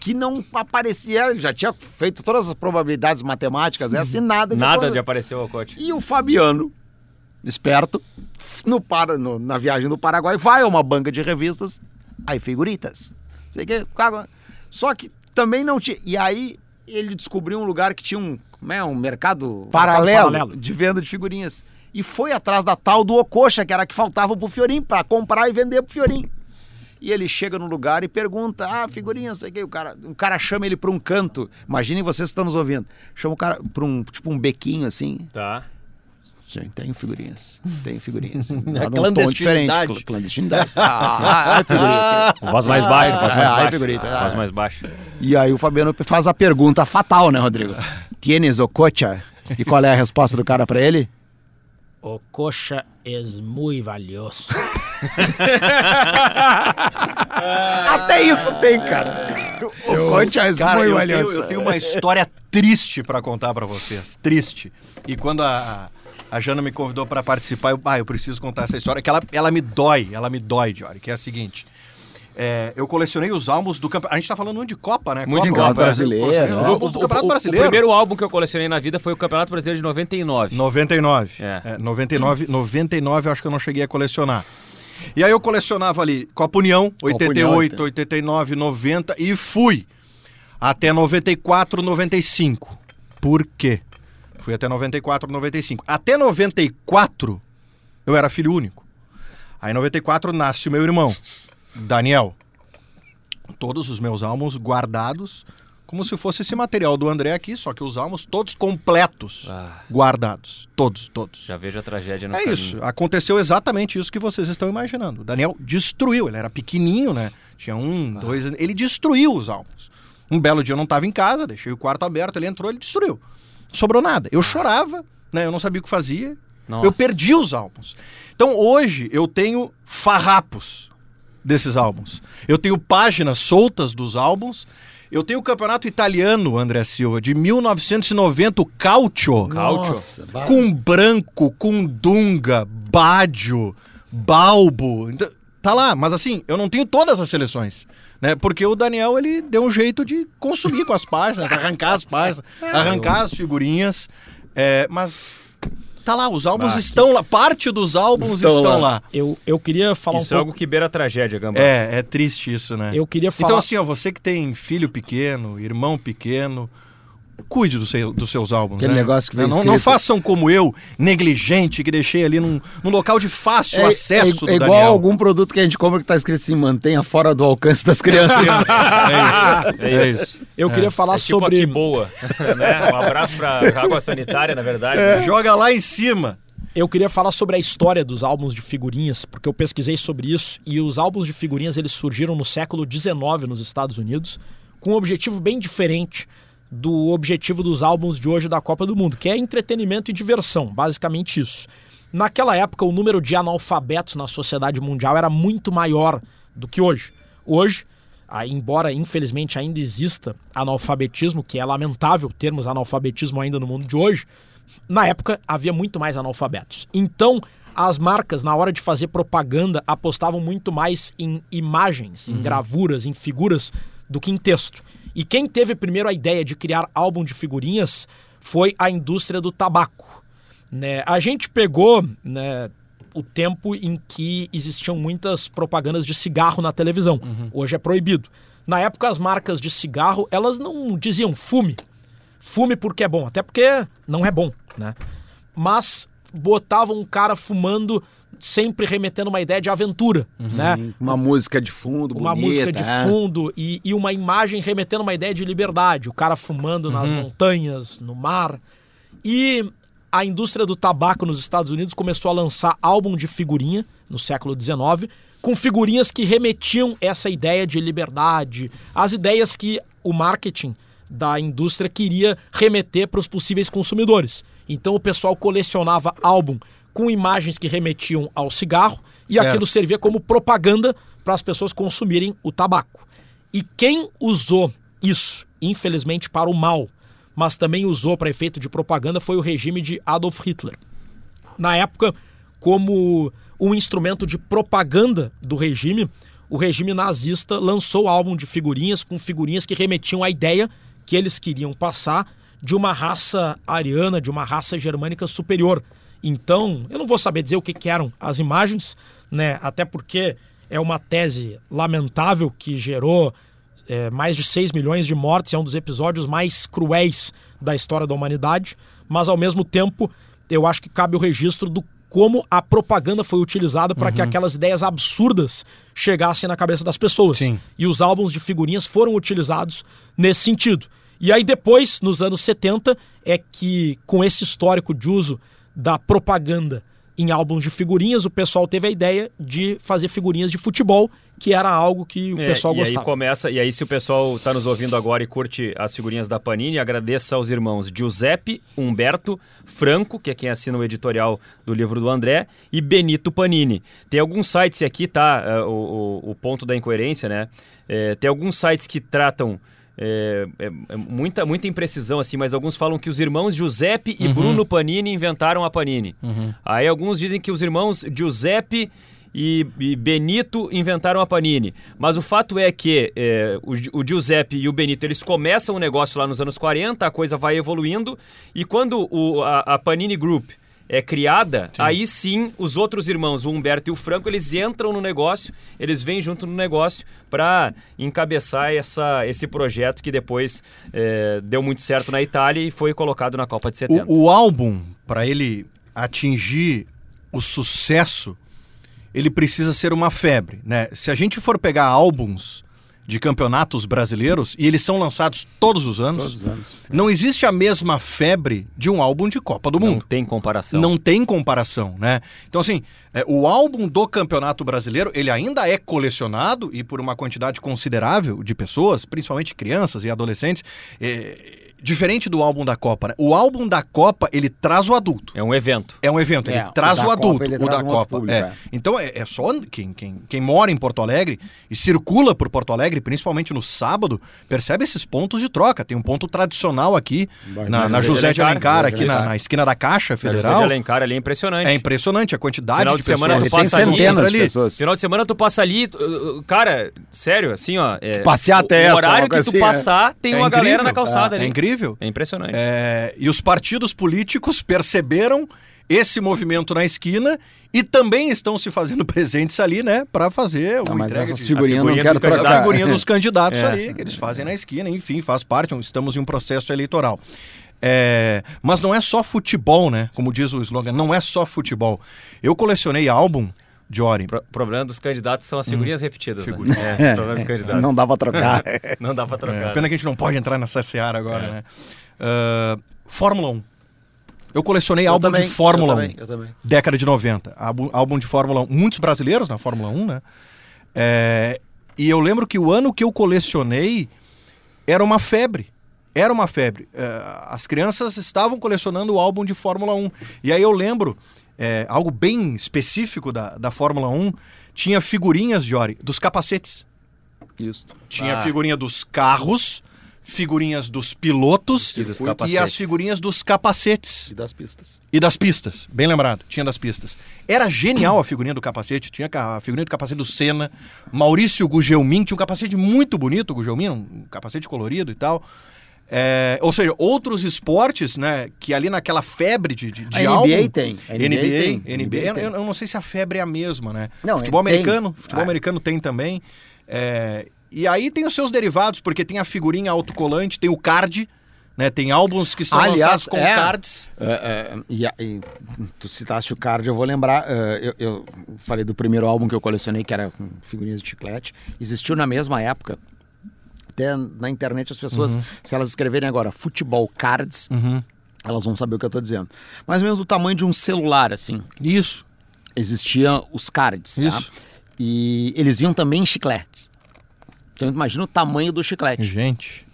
S4: que não aparecia, ele já tinha feito todas as probabilidades matemáticas, essa e nada de
S1: Nada de aparecer o coach.
S4: E o Fabiano, esperto, no, para, no- na viagem do Paraguai, vai a uma banca de revistas, aí figuritas. Sei que, só que também não tinha. E aí ele descobriu um lugar que tinha um, como é, um mercado paralelo,
S2: paralelo.
S4: de venda de figurinhas. E foi atrás da tal do Ocoxa, que era a que faltava pro Fiorim, para comprar e vender pro Fiorim. E ele chega no lugar e pergunta: Ah, figurinha, sei o que. O cara, o cara chama ele para um canto. Imaginem vocês que estão nos ouvindo. Chama o cara para um, tipo, um bequinho assim.
S1: Tá.
S4: Sim, tenho figurinhas. Tenho figurinhas.
S3: É
S4: tom
S3: clandestinidade.
S4: diferente, cl- Clandestinidade. Ah, ai, figurinhas.
S1: Voz mais baixa, voz mais
S4: Ah, ai,
S1: baixa.
S4: figurita,
S1: Voz
S4: ah.
S1: mais baixa.
S4: E aí o Fabiano faz a pergunta fatal, né, Rodrigo? Tienes o cocha? E qual é a resposta do cara para ele?
S2: O coxa é muito valioso.
S4: Até isso tem, cara. O cocha é
S3: Cara,
S4: muito
S3: eu tenho,
S4: valioso.
S3: eu tenho uma história triste pra contar pra vocês. Triste. E quando a, a, Jana me convidou pra participar, eu, ah, eu preciso contar essa história, que ela, ela me dói, ela me dói, Jory, que é a seguinte. É, eu colecionei os álbuns do campeonato. A gente tá falando muito de Copa, né?
S1: Muito de
S3: Copa,
S1: Copa,
S3: Brasil-
S4: brasileiro, né?
S3: os álbuns do Campeonato
S1: o-
S3: Brasileiro.
S1: O primeiro álbum que eu colecionei na vida foi o Campeonato Brasileiro de 99.
S3: 99.
S1: É.
S3: É, 99, 99 eu acho que eu não cheguei a colecionar. E aí eu colecionava ali Copa União, 88,
S4: União,
S3: 89, 90 e fui até 94, 95. Por quê? Fui até 94, 95. Até 94 eu era filho único. Aí em 94 nasce o meu irmão, Daniel. Todos os meus álbuns guardados, como se fosse esse material do André aqui, só que os álbuns todos completos,
S1: Ah.
S3: guardados. Todos, todos.
S1: Já vejo a tragédia no
S3: É
S1: caminho.
S3: isso. Aconteceu exatamente isso que vocês estão imaginando. O Daniel destruiu. Ele era pequenininho, né? Tinha um, dois. Ele destruiu os álbuns. Um belo dia eu não estava em casa, deixei o quarto aberto, ele entrou, ele destruiu. Não sobrou nada. Eu chorava, né? Eu não sabia o que fazia.
S1: Nossa.
S3: Eu perdi os álbuns. Então hoje eu tenho farrapos desses álbuns. Eu tenho páginas soltas dos álbuns. Eu tenho o campeonato italiano, André Silva, de 1990, o Calcio com branco, com dunga, bádio, balbo. Então, tá lá, mas assim, eu não tenho todas as seleções. Né? Porque o Daniel ele deu um jeito de consumir com as páginas, arrancar as páginas, arrancar as figurinhas. É, mas tá lá, os álbuns
S1: Bah,
S3: estão lá, parte dos álbuns
S4: Estão
S3: estão,
S4: lá.
S3: lá.
S2: Eu, eu queria falar
S1: Isso
S2: um
S1: é
S2: pouco.
S1: algo que beira a tragédia, Gamba.
S3: É, é triste isso, né?
S2: Eu queria falar.
S3: Então, assim, ó, você que tem filho pequeno, irmão pequeno, cuide do seu- dos seus álbuns.
S4: Aquele
S3: né?
S4: negócio que vem
S3: não, não façam como eu, negligente, que deixei ali num, num local de fácil
S4: É,
S3: acesso
S4: é, é
S3: do
S4: igual
S3: Daniel.
S4: algum produto que a gente compra que tá escrito assim, mantenha fora do alcance das crianças.
S3: É
S1: É
S3: isso.
S1: isso.
S2: Eu queria falar
S1: É tipo
S2: sobre.
S1: aqui boa. né? Um abraço pra água sanitária, na verdade.
S3: É,
S1: né?
S3: Joga lá em cima.
S2: Eu queria falar sobre a história dos álbuns de figurinhas, porque eu pesquisei sobre isso e os álbuns de figurinhas eles surgiram no século XIX nos Estados Unidos com um objetivo bem diferente do objetivo dos álbuns de hoje da Copa do Mundo, que é entretenimento e diversão, basicamente isso. Naquela época, o número de analfabetos na sociedade mundial era muito maior do que hoje. Hoje, ah, embora infelizmente ainda exista analfabetismo, que é lamentável termos analfabetismo ainda no mundo de hoje, na época havia muito mais analfabetos. Então, as marcas, na hora de fazer propaganda, apostavam muito mais em imagens, em gravuras, em figuras, do que em texto. E quem teve primeiro a ideia de criar álbum de figurinhas foi a indústria do tabaco. Né? A gente pegou né, o tempo em que existiam muitas propagandas de cigarro na televisão. Hoje é proibido. Na época, as marcas de cigarro, elas não diziam fume. Fume porque é bom, até porque não é bom, né? Mas botavam um cara fumando sempre remetendo uma ideia de aventura, né?
S4: Uma música de fundo,
S2: Uma
S4: bonita,
S2: música de
S4: é.
S2: fundo e, e uma imagem remetendo uma ideia de liberdade. O cara fumando nas montanhas, no mar. E a indústria do tabaco nos Estados Unidos começou a lançar álbum de figurinha no século XIX, com figurinhas que remetiam essa ideia de liberdade, as ideias que o marketing da indústria queria remeter para os possíveis consumidores. Então o pessoal colecionava álbum com imagens que remetiam ao cigarro e
S3: Certo.
S2: aquilo servia como propaganda para as pessoas consumirem o tabaco. E quem usou isso, infelizmente, para o mal, mas também usou para efeito de propaganda, foi o regime de Adolf Hitler. Na época, como um instrumento de propaganda do regime, o regime nazista lançou álbum de figurinhas com figurinhas que remetiam à ideia que eles queriam passar de uma raça ariana, de uma raça germânica superior. Então, eu não vou saber dizer o que, que eram as imagens, né? Até porque é uma tese lamentável que gerou é, mais de 6 milhões de mortes, é um dos episódios mais cruéis da história da humanidade, mas ao mesmo tempo eu acho que cabe o registro do como a propaganda foi utilizada para que aquelas ideias absurdas chegassem na cabeça das pessoas.
S3: Sim.
S2: E os álbuns de figurinhas foram utilizados nesse sentido. E aí depois, nos anos 70, é que com esse histórico de uso da propaganda em álbuns de figurinhas, o pessoal teve a ideia de fazer figurinhas de futebol, que era algo que o
S1: É,
S2: pessoal
S1: e
S2: gostava.
S1: aí começa, e aí se o pessoal está nos ouvindo agora e curte as figurinhas da Panini, agradeça aos irmãos Giuseppe, Humberto, Franco, que é quem assina o editorial do livro do André, e Benito Panini. Tem alguns sites e aqui tá é, o, o- o ponto da incoerência, né? É, tem alguns sites que tratam é, é, é muita, muita imprecisão, assim, mas alguns falam que os irmãos Giuseppe e Bruno Panini inventaram a Panini. Aí alguns dizem que os irmãos Giuseppe e, e Benito inventaram a Panini. Mas o fato é que é, o, o Giuseppe e o Benito eles começam o negócio lá nos anos 40, a coisa vai evoluindo, e quando o, a, a Panini Group é criada, aí sim os outros irmãos, o Humberto e o Franco, eles entram no negócio, eles vêm junto no negócio para encabeçar essa, esse projeto que depois é, deu muito certo na Itália e foi colocado na Copa de 70.
S3: O, o álbum, para ele atingir o sucesso, ele precisa ser uma febre, né? Se a gente for pegar álbuns de campeonatos brasileiros, e eles são lançados todos os anos,
S4: Todos os anos.
S3: não existe a mesma febre de um álbum de Copa do
S1: Não
S3: Mundo.
S1: tem comparação.
S3: Não tem comparação, né? Então, assim, é, o álbum do Campeonato Brasileiro, ele ainda é colecionado e por uma quantidade considerável de pessoas, principalmente crianças e adolescentes, é, diferente do álbum da Copa, né? O álbum da Copa, ele traz o adulto.
S1: É um evento.
S3: É um evento,
S4: É,
S3: ele
S4: o
S3: traz o
S4: Copa,
S3: adulto,
S4: ele
S3: o da
S4: um
S3: Copa.
S4: público,
S3: é.
S4: é.
S3: Então é, é só quem, quem, quem mora em Porto Alegre e circula por Porto Alegre, principalmente no sábado, percebe esses pontos de troca. Tem um ponto tradicional aqui
S4: Vai,
S3: na,
S4: na
S1: José de Alencar,
S3: aqui na, na esquina da Caixa
S1: Na José de
S3: Federal.
S1: Alencar ali é impressionante.
S3: É impressionante a quantidade
S1: Final
S3: de,
S1: de semana
S3: pessoas.
S1: tu passa ali,
S4: centenas de
S3: ali.
S4: pessoas.
S1: Final de semana tu passa ali, tu- uh, cara, sério, assim, ó. É,
S4: Passear
S1: o-
S4: até
S1: O
S4: essa,
S1: horário
S4: uma
S1: que tu
S4: assim, é.
S1: passar, tem uma galera na calçada ali.
S3: É incrível.
S1: É impressionante.
S3: É, e os partidos políticos perceberam esse movimento na esquina e também estão se fazendo presentes ali, né, para fazer o
S4: Não, mas
S3: entrega
S4: essas
S3: de-
S4: figurinhas não quero
S3: a
S4: trocar.
S3: figurinha dos candidatos
S1: É.
S3: ali, que eles fazem na esquina, enfim, faz parte, estamos em um processo eleitoral. É, mas não é só futebol, né? Como diz o slogan, não é só futebol. Eu colecionei álbum, Jory.
S1: O problema dos candidatos são as figurinhas repetidas,
S3: Hum. Figurinha.
S1: né? É, o problema dos candidatos.
S4: Não dá pra trocar.
S1: Não dá pra trocar.
S3: É, pena que a gente não pode entrar nessa seara agora,
S1: É.
S3: né? Ah, Fórmula 1. Eu colecionei
S4: Eu
S3: álbum
S4: também,
S3: de Fórmula
S4: eu
S3: 1.
S4: também, eu também.
S3: Década de 90. Álbum, álbum de Fórmula 1. Muitos brasileiros na Fórmula 1, né? É, e eu lembro que o ano que eu colecionei era uma febre. Era uma febre. É, as crianças estavam colecionando o álbum de Fórmula 1. E aí eu lembro, é, algo bem específico da, da Fórmula 1, tinha figurinhas, Jory, dos capacetes.
S4: Isso.
S3: Tinha
S1: Ah.
S3: figurinha dos carros, figurinhas dos pilotos
S1: E dos
S3: e as figurinhas dos capacetes.
S4: E das pistas.
S3: E das pistas, bem lembrado, tinha das pistas. Era genial a figurinha do capacete, tinha a figurinha do capacete do Senna, Maurício Gugelmin, tinha um capacete muito bonito, o Gugelmin, um capacete colorido e tal. É, ou seja, outros esportes, né, que ali naquela febre de, de, de
S4: A NBA
S3: álbum...
S4: tem, a
S3: NBA,
S4: NBA tem,
S3: NBA,
S4: NBA
S3: eu,
S4: tem.
S3: eu não sei se a febre é a mesma, né?
S4: Não,
S3: futebol
S4: tem.
S3: americano, futebol
S4: Ah.
S3: americano tem também. É, e aí tem os seus derivados, porque tem a figurinha autocolante, tem o card, Né? Tem álbuns que são
S4: Aliás,
S3: lançados com
S4: é.
S3: cards.
S4: É, é, e, e tu citaste o card, eu vou lembrar. é, eu, eu falei do primeiro álbum que eu colecionei, que era com figurinhas de chiclete. Existiu na mesma época. Até na internet as pessoas, se elas escreverem agora futebol cards, elas vão saber o que eu tô dizendo. Mais ou menos do tamanho de um celular, assim.
S3: Isso.
S4: Existiam os cards, tá?
S3: Isso.
S4: E eles vinham também em chiclete. Então imagina o tamanho do chiclete.
S3: Gente.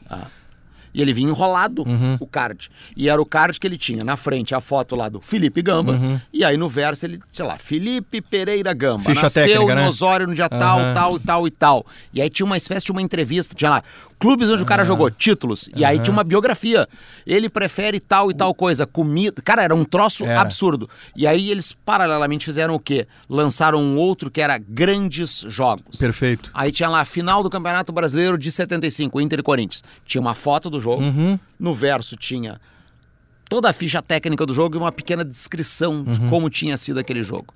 S4: E ele vinha enrolado,
S3: Uhum.
S4: o card. E era o card que ele tinha. Na frente, a foto lá do Felipe Gamba.
S3: Uhum.
S4: E aí no verso ele, sei lá, Felipe Pereira Gamba.
S3: Ficha
S4: Nasceu
S3: técnica,
S4: em
S3: né?
S4: Osório no dia tal,
S3: Aham.
S4: tal, tal e tal. E aí tinha uma espécie de uma entrevista. Tinha lá, clubes onde o cara jogou, títulos. E aí tinha uma biografia. Ele prefere tal e tal coisa, comida. Cara, era um troço
S3: Era.
S4: absurdo. E aí eles, paralelamente, fizeram o quê? Lançaram um outro que era Grandes Jogos.
S3: Perfeito.
S4: Aí tinha lá, final do Campeonato Brasileiro de 75, Inter e Corinthians. Tinha uma foto do jogo.
S3: Uhum.
S4: No verso tinha toda a ficha técnica do jogo e uma pequena descrição de
S3: Uhum.
S4: como tinha sido aquele jogo.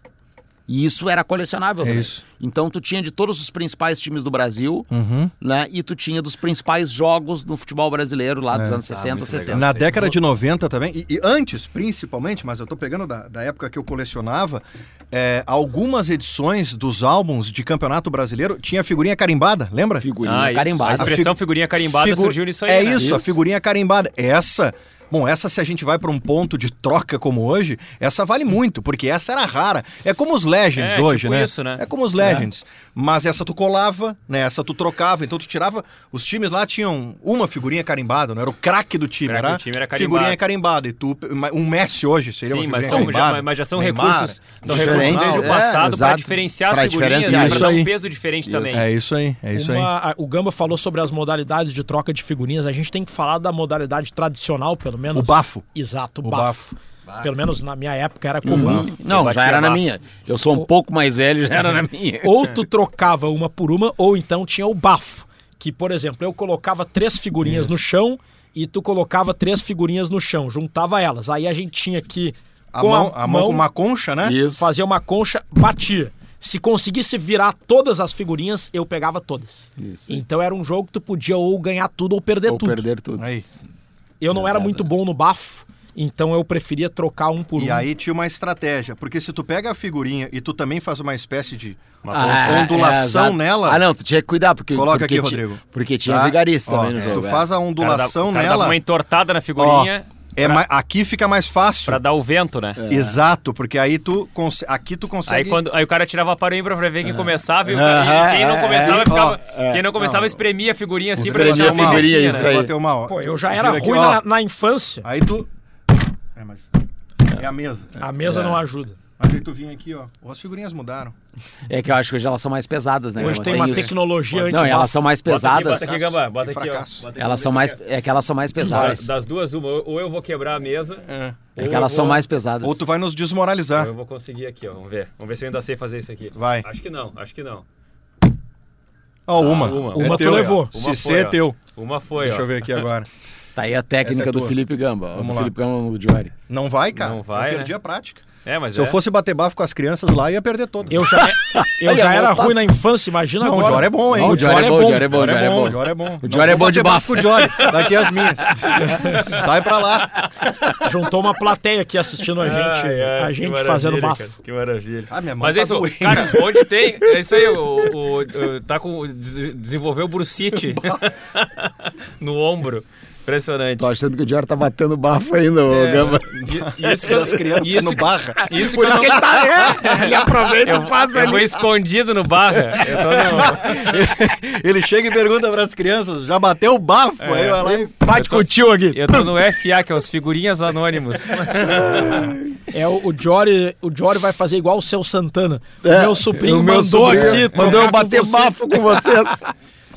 S4: E isso era colecionável
S3: É
S4: também.
S3: isso.
S4: Então tu tinha de todos os principais times do Brasil,
S3: Uhum.
S4: né? E tu tinha dos principais jogos no futebol brasileiro lá dos anos 60,
S1: muito
S4: 70.
S1: legal.
S3: Na década de 90 também, e, e antes principalmente, mas eu tô pegando da, da época que eu colecionava, é, algumas edições dos álbuns de Campeonato Brasileiro tinha figurinha carimbada, lembra?
S4: Figurinha
S1: Ah, isso.
S4: carimbada.
S1: A expressão
S3: fi-
S1: figurinha carimbada
S3: Figu-
S1: surgiu nisso aí.
S3: É
S1: né?
S3: isso, a figurinha carimbada. Essa, bom, essa se a gente vai para um ponto de troca como hoje, essa vale muito, porque essa era rara. É como os Legends
S1: É,
S3: hoje,
S1: tipo
S3: né?
S1: isso, né?
S3: É como os Legends. Mas essa tu colava, né? Essa tu trocava, então tu tirava. Os times lá tinham uma figurinha carimbada, não era o craque do time, era,
S1: do time era carimbado.
S3: figurinha carimbada. E tu, um Messi hoje seria
S1: Sim,
S3: uma
S1: mas são, já, mas já são
S3: Neymar,
S1: recursos, são recursos
S4: diferentes,
S1: desde o
S4: é,
S1: passado para
S4: exato.
S1: diferenciar as figurinhas e
S3: Isso
S1: para dar um
S3: aí.
S1: peso diferente também.
S3: É isso aí, é isso aí.
S2: Uma- a- o Gamba falou sobre as modalidades de troca de figurinhas. A gente tem que falar da modalidade tradicional, pelo menos.
S3: O bafo.
S2: Exato, o,
S3: O
S2: bafo. Pelo menos na minha época era comum.
S4: Não,
S1: batia
S4: já era na
S1: bafo.
S4: minha. Eu sou um pouco mais velho, já era na minha.
S2: Ou tu trocava uma por uma, ou então tinha o bafo. Que, por exemplo, eu colocava três figurinhas no chão e tu colocava três figurinhas no chão, juntava elas. Aí a gente tinha que,
S3: A
S2: com
S3: mão, a mão com uma concha, né?
S4: Isso.
S2: fazer uma concha, batia. Se conseguisse virar todas as figurinhas, eu pegava todas.
S4: Isso.
S2: Então era um jogo que tu podia ou ganhar tudo ou perder
S4: Ou
S2: tudo.
S4: perder tudo.
S3: Aí.
S2: Eu não era muito bom no bafo, então eu preferia trocar um por
S3: E
S2: um.
S3: aí tinha uma estratégia, porque se tu pega a figurinha e tu também faz uma espécie de
S4: Ah,
S3: ondulação
S4: exato.
S3: nela.
S4: Ah, não, tu tinha que cuidar, porque.
S3: Coloca
S4: porque
S3: aqui,
S4: ti-
S3: Rodrigo.
S4: Porque tinha
S3: Tá?
S4: vigarista
S3: Ó,
S4: também no
S3: se
S4: jogo.
S3: tu
S4: é.
S3: faz a
S1: O cara dá-
S3: ondulação
S1: o cara dava
S3: nela,
S1: uma entortada na
S3: ó, é ma- aqui fica mais fácil.
S1: pra dar o vento, né?
S3: Exato, porque aí tu cons- aqui tu
S1: Aí,
S3: consegue
S1: quando, aí o cara tirava para o ímpar pra ver quem começava e, cara- e quem não
S4: é,
S1: começava
S3: é.
S1: ficava.
S3: Ó,
S1: quem não começava
S3: Não.
S1: espremia a figurinha assim pra
S4: Espremia
S1: deixar
S4: a
S1: uma
S4: figurinha,
S1: voltinha,
S4: isso
S1: né?
S4: aí.
S3: Uma.
S2: Pô, eu já era
S3: aqui,
S2: ruim na, na infância.
S3: Aí tu É, mas é a mesa.
S2: A mesa não ajuda.
S3: Tu vinha aqui, ó. As figurinhas mudaram.
S4: É que eu acho que hoje elas são mais pesadas, né?
S2: Hoje tem uma
S4: isso.
S2: tecnologia antes
S4: Não, elas são mais
S1: Bota aqui,
S4: pesadas.
S1: bota aqui, Gamba. Bota aqui, ó. Bota aqui,
S4: Elas são mais.
S1: é-
S4: É que elas são mais pesadas.
S1: Das duas, uma. Ou eu vou quebrar a mesa.
S3: É.
S4: É que elas
S1: eu
S4: são
S1: vou-
S4: mais pesadas.
S3: Ou tu vai nos
S1: ou
S3: desmoralizar.
S1: Eu vou conseguir aqui, ó. Vamos ver. Vamos ver se eu ainda sei fazer isso aqui.
S3: Vai.
S1: Acho que não, acho que não.
S3: Ó, uma.
S1: uma.
S3: É
S2: Uma tu
S3: teu.
S2: levou.
S1: Uma
S3: Se
S1: foi,
S3: é
S1: ó.
S3: teu.
S1: Uma foi,
S3: Deixa
S1: ó.
S3: eu ver aqui agora.
S4: Tá aí a técnica
S3: é
S4: do
S3: tua.
S4: Felipe Gamba.
S3: Vamos
S4: do
S3: lá.
S4: Felipe Gamba do Diori.
S3: Não vai, cara.
S1: Não vai,
S3: eu perdi
S1: né?
S3: a prática.
S1: É, mas
S3: Se
S1: é.
S3: eu fosse bater bafo com as crianças lá, ia perder todas.
S2: Eu já, eu já era
S4: tá-
S2: ruim na infância, imagina
S3: Não, o
S2: agora.
S3: Diori é bom, hein?
S4: Não, o Diori é bom, o Diori é bom, o Diori é bom.
S3: O é bom.
S4: O é bom de bafo.
S3: o. Daqui as minhas. Sai pra lá.
S2: Juntou uma plateia aqui assistindo a gente,
S1: Ai, ai,
S2: a gente fazendo
S1: cara,
S2: bafo.
S1: que maravilha.
S3: Ah, minha mão
S1: Mas
S3: tá
S1: é isso,
S3: doendo.
S1: cara, onde tem. É isso aí, o, o, o- tá com. des- Desenvolveu o Brucite no ombro. Impressionante.
S4: Tô achando que o Diori tá batendo bafo ainda, ô
S1: É,
S4: Gamba.
S1: e- Isso que eu,
S3: Das crianças
S1: isso,
S3: no barra.
S1: Isso que eu não,
S4: ele tá. É, ele aproveita
S1: eu,
S4: e passa
S1: eu vou
S4: ali.
S1: escondido no barra. Eu tô no,
S3: Ele chega e pergunta pras crianças, já bateu o bafo? Aí vai lá e...
S4: Bate com o tio aqui.
S1: eu tô no FA, que é os Figurinhas Anônimos.
S2: É, o, o, Jory, o Jory vai fazer igual o seu Santana.
S4: É,
S2: o meu sobrinho
S4: o meu
S2: mandou
S4: sobrinho
S2: aqui.
S4: Mandou eu bater bafo com vocês.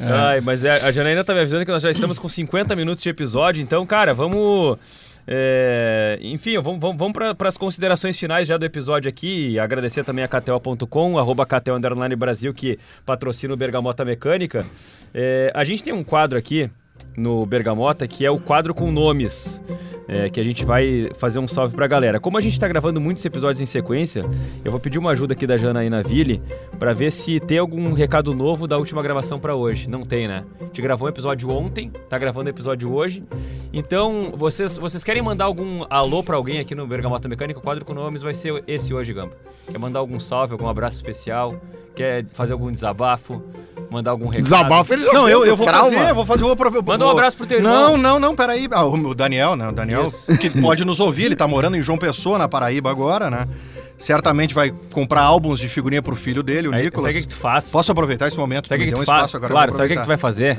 S1: Ai, mas é, a Janaína tá me avisando que nós já estamos com 50 minutos de episódio, então, cara, vamos. é, enfim, vamos, vamos, vamos para as considerações finais já do episódio aqui. Agradecer também a KTO.com, arroba KTO Brasil, que patrocina o Bergamota Mecânica. É, a gente tem um quadro aqui no Bergamota, que é o quadro com nomes. é, que a gente vai fazer um salve pra galera. Como a gente tá gravando muitos episódios em sequência, eu vou pedir uma ajuda aqui da Janaína Ville pra ver se tem algum recado novo da última gravação pra hoje. Não tem, né? A gente gravou um episódio ontem, tá gravando o episódio hoje. Então, vocês, vocês querem mandar algum alô pra alguém aqui no Bergamota Mecânica? O quadro com nomes vai ser esse hoje, Gamba. Quer mandar algum salve, algum abraço especial? Quer fazer algum desabafo? Mandar algum recado?
S4: Desabafo ele já
S3: Não, eu, eu vou
S4: trauma.
S3: fazer, eu vou fazer, eu vou.
S1: Manda um abraço pro teu irmão.
S3: Não, não, não, peraí. Ah, o Daniel, né? O Daniel,
S1: Isso.
S3: que pode nos ouvir, ele tá morando em João Pessoa, na Paraíba agora, né? Certamente vai comprar álbuns de figurinha pro filho dele, o
S1: Aí,
S3: Nicolas.
S1: sabe o que, que tu faz?
S3: Posso aproveitar esse momento?
S1: Sabe o que, que tu
S3: um
S1: faz?
S3: espaço agora,
S1: claro, sabe o que, que tu vai fazer?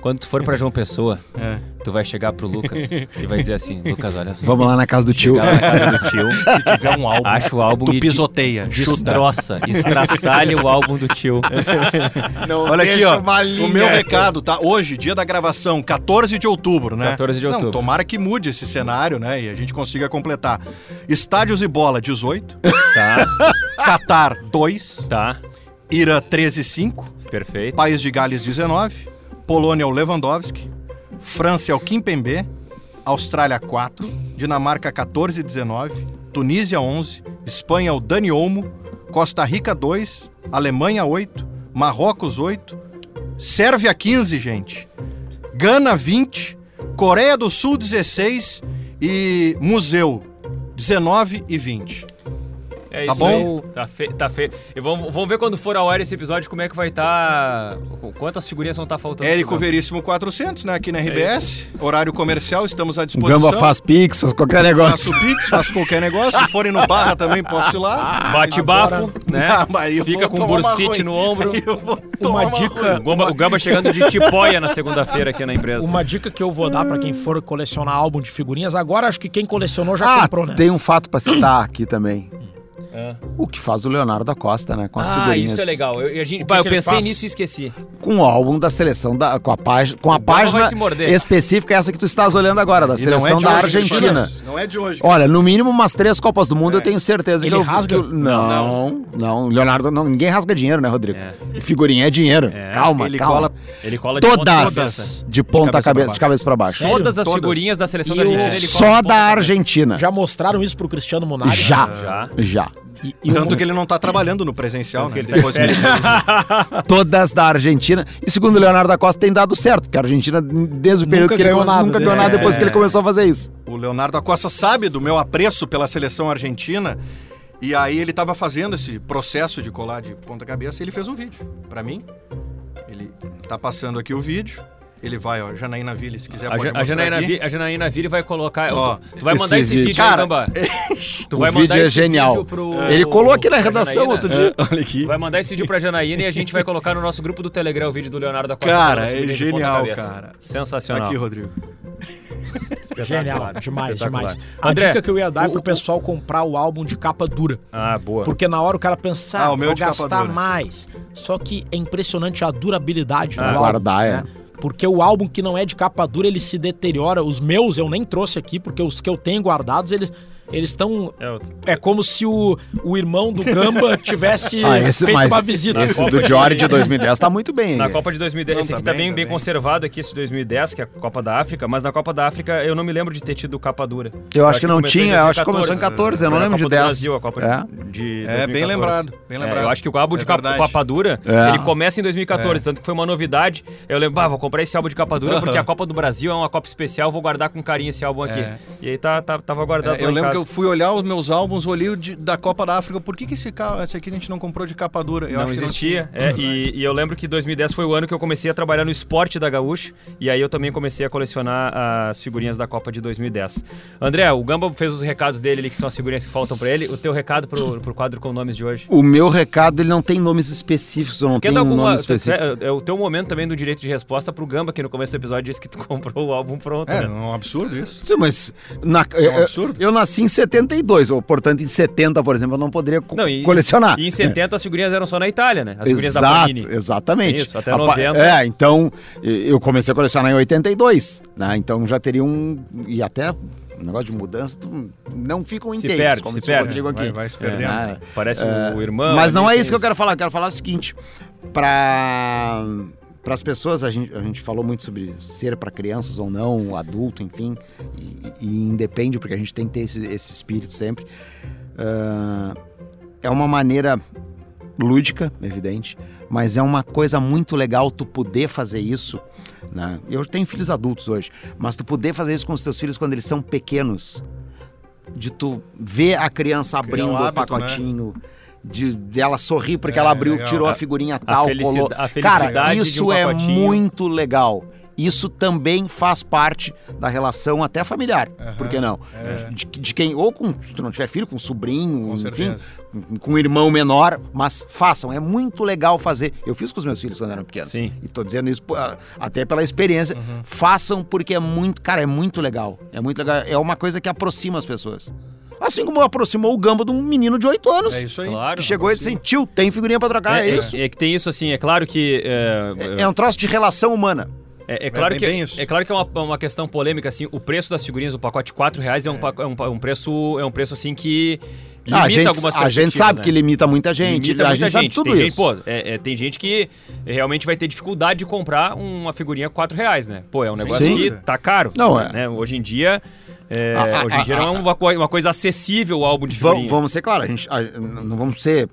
S1: Quando tu for pra João Pessoa,
S3: É.
S1: tu vai chegar pro Lucas e vai dizer assim, Lucas, olha só.
S4: Vamos lá na casa do tio.
S1: Chegar na casa do tio,
S3: Se tiver um álbum,
S1: acha o álbum
S3: tu
S1: e
S3: pisoteia, chuta.
S1: destroça, estraçalha o álbum do tio.
S4: Não
S3: Olha aqui, ó.
S4: uma linha.
S3: O meu recado, tá? Hoje, dia da gravação, 14 de outubro, né?
S1: 14 de
S3: Não,
S1: outubro.
S3: tomara que mude esse cenário, né? E a gente consiga completar. Estádios e bola, 18.
S1: Tá,
S3: Qatar, 2.
S1: tá,
S3: Irã, 13,5.
S1: perfeito.
S3: País de Gales, 19. Polônia, o Lewandowski. França, é o Kimpembe. Austrália, 4. Dinamarca, 14, 19. Tunísia, 11. Espanha, o Dani Olmo. Costa Rica, 2. Alemanha, 8. Marrocos, 8. Sérvia, 15, gente. Gana, 20. Coreia do Sul, 16. E Museu, 19 e 20.
S1: É
S3: Tá
S1: isso
S3: bom?
S1: aí. Tá feio. Tá feio. E vamos, vamos ver quando for ao ar esse episódio como é que vai estar. Quantas figurinhas vão estar faltando.
S3: Érico. Veríssimo 400, né? Aqui na RBS. Horário comercial, estamos à
S4: O
S3: disposição.
S4: Gamba faz pix, faz qualquer negócio.
S3: Faço Pix, faço qualquer negócio. Se forem no Barra também posso ir lá.
S1: Bate bafo, né?
S3: Ah, mas aí eu
S1: Fica com
S3: uma
S1: bursite no ombro.
S2: Uma dica,
S1: O Gamba, o Gamba chegando de tipóia na segunda-feira aqui na empresa.
S2: uma dica que eu vou dar pra quem for colecionar álbum de figurinhas. Agora acho que quem colecionou já
S4: Ah,
S2: comprou, né?
S4: tem um fato pra citar aqui também.
S1: É.
S4: O que faz o Leonardo da Costa, né? Com as
S1: Ah,
S4: figurinhas.
S1: isso é legal. Eu, a gente,
S2: O que
S1: bah, eu pensei
S2: faz?
S1: nisso e esqueci.
S4: Com o álbum da seleção da. Com a, página, com a página específica, essa que tu estás olhando agora, da
S3: E não
S4: seleção
S3: é de
S4: da
S3: hoje,
S4: Argentina.
S3: Não é de hoje.
S4: Olha, no mínimo umas três Copas do Mundo eu tenho certeza
S2: Ele
S4: que eu.
S2: rasga?
S4: que eu- não, não, Leonardo, não, ninguém rasga dinheiro, né, Rodrigo? Figurinha é dinheiro. Calma,
S3: Ele
S4: calma.
S3: cola
S1: Ele cola de ponta
S4: Todas
S1: cabeça.
S4: de ponta
S3: cabeça pra
S4: cabeça,
S3: baixo.
S4: de cabeça pra baixo.
S2: Sério?
S1: Todas as
S3: Todas.
S1: figurinhas da seleção
S2: E
S1: da Argentina
S4: Só da. Argentina.
S2: Já mostraram isso pro Cristiano Munari?
S4: Já.
S1: Já.
S2: E, e
S3: Tanto
S2: o-
S3: que ele não tá trabalhando no presencial, né?
S1: que ele tá
S3: Depois
S1: de
S3: que ele
S1: férias.
S4: Todas da Argentina. E segundo o Leonardo da Costa, tem dado certo, porque a Argentina, desde o período que ele
S2: ganhou nada
S4: nunca ganhou nada
S3: É.
S4: depois que ele começou a fazer isso.
S3: O Leonardo Acosta sabe do meu apreço pela seleção argentina. E aí ele tava fazendo esse processo de colar de ponta cabeça e ele fez um vídeo pra mim. Ele tá passando aqui o vídeo. Ele vai, ó, Janaína Ville, se quiser
S1: A,
S3: pode
S1: a Janaína
S3: aqui.
S1: Vi- a Janaína Vire vai colocar.
S3: Ó,
S1: tu, tu vai mandar
S4: esse
S1: esse
S4: vídeo.
S1: vídeo,
S3: Cara,
S1: Gamba. Tu
S4: o
S1: vai mandar
S4: vídeo é
S1: esse
S4: genial.
S1: vídeo pro-
S4: Ele colou aqui na redação outro dia.
S3: Olha aqui.
S1: Tu vai mandar esse vídeo pra Janaína e a gente vai colocar no nosso grupo do Telegram o vídeo do Leonardo da Costa.
S3: Cara, é genial,
S1: cabeça.
S3: cara.
S1: Sensacional.
S3: Aqui, Rodrigo.
S2: Genial, demais, demais. A
S1: André,
S2: dica que eu ia dar é
S1: o-
S2: pro pessoal comprar o álbum de capa dura.
S1: Ah, boa.
S2: Porque na hora o cara pensa,
S3: Ah,
S2: ah,
S3: o meu
S2: vou
S3: de capa
S2: gastar mais. Só que é impressionante a durabilidade do
S1: Ah,
S2: álbum.
S4: guardar, é.
S2: né? Porque o álbum que não é de capa dura, ele se deteriora. Os meus eu nem trouxe aqui, porque os que eu tenho guardados, eles eles estão...
S1: É, o-
S2: É como se o, o irmão do Gamba tivesse
S4: Ah, esse,
S2: feito
S4: mas
S2: uma visita.
S4: esse do
S1: de-
S4: Diori de 2010 tá muito bem.
S1: Na? Copa de 2010,
S3: Não,
S1: esse aqui
S3: tá
S1: tá
S3: bem, tá
S1: bem
S3: bem.
S1: conservado aqui, esse de 2010, que é a Copa da África, mas na Copa da África eu não me lembro de ter tido capa dura.
S4: Eu acho que não tinha, eu acho que começou em
S1: 2014.
S4: 14, eu não lembro de
S1: Copa do
S4: 10.
S1: Brasil, a Copa
S4: É.
S1: de
S3: É, bem
S1: 2014.
S3: lembrado, bem
S1: É,
S3: lembrado.
S1: eu acho que o álbum de
S3: É
S1: capa,
S3: verdade.
S1: capa dura,
S4: É.
S1: ele começa em 2014, tanto que foi uma novidade. Eu lembro, ah, vou comprar esse álbum de capa dura porque a Copa do Brasil é uma Copa especial, vou guardar com carinho esse álbum aqui.
S3: É.
S1: E aí tá, tá- tava guardado
S3: É,
S1: lá
S3: eu
S1: em
S3: lembro que
S1: casa.
S3: Eu fui olhar os meus álbuns, olhei o de- da Copa da África. Por que, que esse, ca- esse aqui a gente não comprou de capa dura? Eu
S1: não
S3: acho que
S1: existia.
S3: tinha.
S1: é, e, e eu lembro que 2010 foi o ano que eu comecei a trabalhar no esporte da Gaúcha. E aí eu também comecei a colecionar as figurinhas da Copa de 2010. André, o Gamba fez os recados dele ali, que são as figurinhas que faltam pra ele. O teu recado pro, pro quadro com nomes de hoje.
S4: O meu recado, ele não tem nomes específicos, eu não
S1: Quer
S4: tenho um
S1: alguma.
S4: nome específico.
S1: É, é o teu momento também do direito de resposta pro Gamba, que no começo do episódio disse que tu comprou o álbum pronto.
S3: É,
S1: né?
S3: é um absurdo isso.
S4: Sim, mas na,
S3: é um
S4: eu,
S3: absurdo.
S4: eu nasci em 72, ou, portanto em 70, por exemplo, eu não poderia co-
S1: Não, e,
S4: colecionar.
S1: E em 70 as figurinhas eram só na Itália, né? As figurinhas da
S4: Exato,
S1: Panini.
S4: exatamente.
S1: Isso, até
S4: A pa-
S1: 90.
S4: É, então eu comecei a colecionar em 82, né? Então já teria um e até um negócio de mudança tu- não ficam
S1: Se
S4: inteiros,
S1: perde,
S4: como
S1: se
S4: disse o
S1: perde.
S4: Rodrigo aqui.
S3: Vai, vai se perdendo.
S1: É, Parece
S4: É,
S1: o irmão.
S4: Mas não
S1: ali,
S4: é isso que eu quero falar. Eu quero falar o seguinte: pra, para as pessoas, a gente, a gente falou muito sobre ser para crianças ou não, adulto, enfim, e, e, independe, porque a gente tem que ter esse, esse espírito sempre. Uh, é uma maneira lúdica, evidente, mas é uma coisa muito legal tu poder fazer isso. Né? Eu tenho filhos adultos hoje, mas tu poder fazer isso com os teus filhos quando eles são pequenos, de tu ver a criança abrindo um hábito, o pacotinho. Né? De dela sorrir porque é, ela abriu, legal. tirou a figurinha tal, a colou. A Cara, isso um é muito legal. Isso também faz parte da relação até familiar. Uhum, por que não? É. De, de, quem, ou com, se tu não tiver filho, com sobrinho, com enfim, com, com um irmão menor, mas façam. É muito legal fazer. Eu fiz com os meus filhos quando eram pequenos. Sim. E tô dizendo isso até pela experiência. Uhum. Façam porque é muito, cara, é muito legal. É muito legal. É uma coisa que aproxima as pessoas. Assim como aproximou o gamba de um menino de 8 anos.
S3: É isso aí.
S4: Claro, que chegou aproxima. e disse, tio, tem figurinha pra trocar, é, é, isso.
S1: É que tem isso assim, é claro que...
S4: É, é, é um troço de relação humana.
S1: É, é, claro que, é claro que é uma, uma questão polêmica, assim, o preço das figurinhas do pacote 4 reais é um, é. um, um preço, é um preço assim que
S4: limita ah, a gente, algumas A gente sabe né? que limita muita gente, limita a muita gente, gente, sabe tudo
S1: tem
S4: isso.
S1: Gente, pô, é, é, tem gente que realmente vai ter dificuldade de comprar uma figurinha 4 reais, né? Pô, é um negócio Sim. que tá caro.
S4: Não, é.
S1: Né? Hoje em dia é, ah, ah, hoje em dia ah, não é uma, uma, coisa acessível o álbum de figurinha.
S4: Vamos ser claros, a gente, a, não vamos ser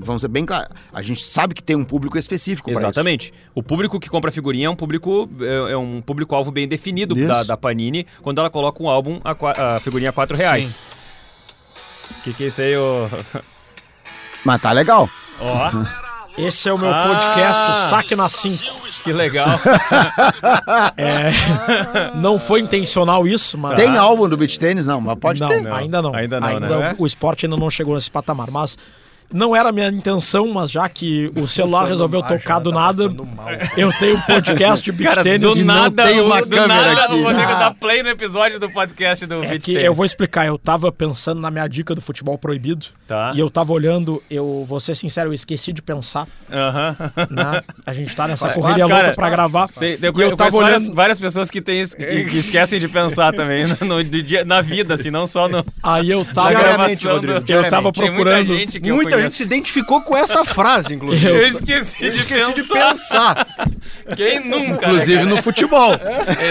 S4: vamos ser bem claros, a gente sabe que tem um público específico
S1: Exatamente. O público que compra figurinha é um público é, é um público-alvo bem definido da, da, Panini quando ela coloca um álbum, a, a figurinha a 4 reais. O que, que é isso aí, ô?
S4: Mas tá legal.
S1: Ó.
S2: Esse é o meu ah, podcast, Saque na 5.
S1: Que legal.
S2: é, não foi intencional isso, mas.
S4: Tem álbum do beach tênis? Não, mas pode
S2: não,
S4: ter.
S2: Não, ainda não.
S1: Ainda não, ainda né?
S2: O esporte ainda não chegou nesse patamar, mas não era a minha intenção, mas já que o celular resolveu tocar do tá nada, eu tenho um podcast de beat tênis.
S1: Do nada, não tem uma do câmera nada, aqui. o Rodrigo dá play no episódio do podcast do é beat tênis.
S2: Eu vou explicar, eu tava pensando na minha dica do futebol proibido.
S1: Tá.
S2: E eu tava olhando, eu vou ser sincero, eu esqueci de pensar.
S1: Uh
S2: -huh. né? A gente tá nessa correria louca cara, pra gravar.
S1: Tem, tem, eu, eu tava olhando... várias, várias, pessoas que, tem, que, que, esquecem de pensar também no, no, dia, na vida, assim, não só no.
S2: Aí eu tava.
S3: Rodrigo,
S2: eu tava procurando.
S3: Muita gente, muita gente se identificou ficou com essa frase, inclusive.
S1: Eu esqueci, eu de, esqueci de, pensar. Quem nunca?
S3: Inclusive né, no futebol.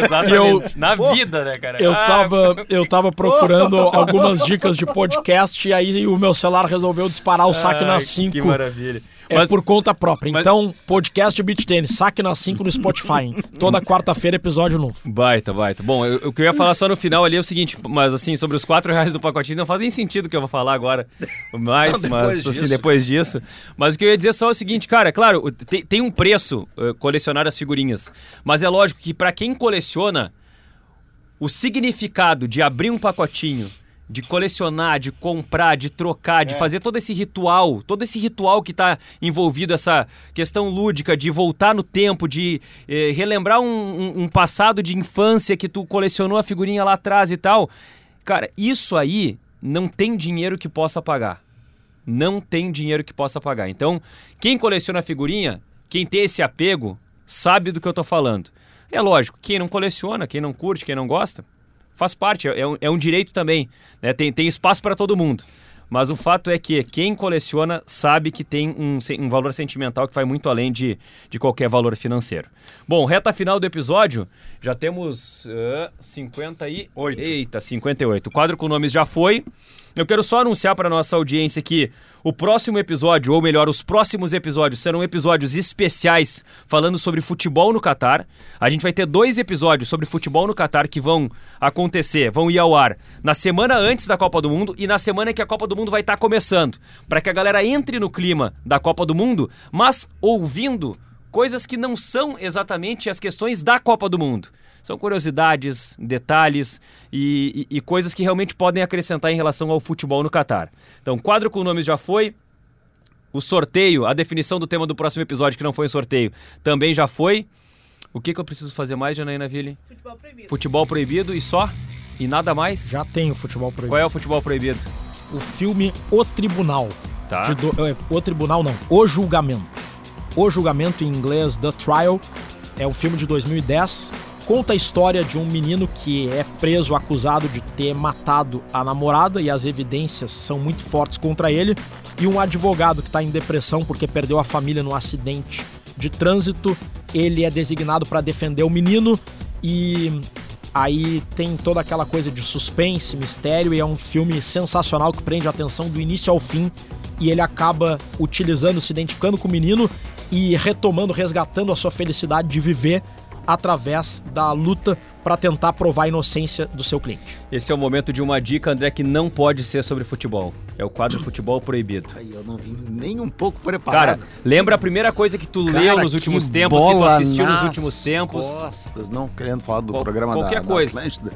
S1: Exatamente. Eu, Na pô, vida, né, cara?
S2: Eu, ah, tava, eu tava procurando algumas dicas de podcast e aí o meu celular resolveu disparar o saque na 5.
S1: Que maravilha.
S2: É mas, por conta própria. Mas... Então, podcast Beat Tênis, saque na 5 no Spotify. Hein? Toda quarta-feira, episódio novo.
S1: Baita, baita. Bom, eu, o que eu ia falar só no final ali é o seguinte, mas assim, sobre os 4 reais do pacotinho, não faz nem sentido o que eu vou falar agora. Mas, não, mas disso. assim, depois disso. Mas o que eu ia dizer só é o seguinte, cara, claro, tem, tem um preço uh, colecionar as figurinhas. Mas é lógico que para quem coleciona, o significado de abrir um pacotinho de colecionar, de comprar, de trocar, de é. fazer todo esse ritual, todo esse ritual que está envolvido, essa questão lúdica de voltar no tempo, de eh, relembrar um, um, um, passado de infância que tu colecionou a figurinha lá atrás e tal. Cara, isso aí não tem dinheiro que possa pagar. Não tem dinheiro que possa pagar. Então, quem coleciona figurinha, quem tem esse apego, sabe do que eu estou falando. É lógico, quem não coleciona, quem não curte, quem não gosta, faz parte, é um, é um direito também. Né? Tem, tem espaço para todo mundo. Mas o fato é que quem coleciona sabe que tem um, um valor sentimental que vai muito além de, de qualquer valor financeiro. Bom, reta final do episódio, já temos uh, 58. Eita, 58. O quadro com nomes já foi. Eu quero só anunciar para nossa audiência que o próximo episódio, ou melhor, os próximos episódios, serão episódios especiais falando sobre futebol no Catar. A gente vai ter dois episódios sobre futebol no Catar que vão acontecer, vão ir ao ar na semana antes da Copa do Mundo e na semana que a Copa do Mundo vai estar começando, para que a galera entre no clima da Copa do Mundo, mas ouvindo coisas que não são exatamente as questões da Copa do Mundo. São curiosidades, detalhes e, e, e coisas que realmente podem acrescentar em relação ao futebol no Catar. Então, quadro com nomes já foi. O sorteio, a definição do tema do próximo episódio, que não foi um sorteio, também já foi. O que, que eu preciso fazer mais, Janaína Ville? Futebol proibido. Futebol proibido e só? E nada mais?
S2: Já tem o futebol proibido.
S1: Qual é o futebol proibido?
S2: O filme O Tribunal.
S1: Tá.
S2: Do, é, o Tribunal não, O Julgamento. O Julgamento em inglês, The Trial. É um filme de 2010 conta a história de um menino que é preso acusado de ter matado a namorada e as evidências são muito fortes contra ele, e um advogado que está em depressão porque perdeu a família num acidente de trânsito. Ele é designado para defender o menino e aí tem toda aquela coisa de suspense, mistério e é um filme sensacional que prende a atenção do início ao fim e ele acaba utilizando, se identificando com o menino e retomando, resgatando a sua felicidade de viver através da luta para tentar provar a inocência do seu cliente.
S1: Esse é o momento de uma dica, André, que não pode ser sobre futebol. É o quadro Futebol Proibido.
S4: Aí eu não vim nem um pouco preparado.
S1: Cara, lembra a primeira coisa que tu
S4: Cara,
S1: leu nos
S4: que
S1: últimos tempos, que tu assistiu nos últimos tempos?
S4: Costas, não querendo falar do
S1: Qual-
S4: programa
S1: qualquer
S4: da,
S1: coisa.
S4: da Atlântida.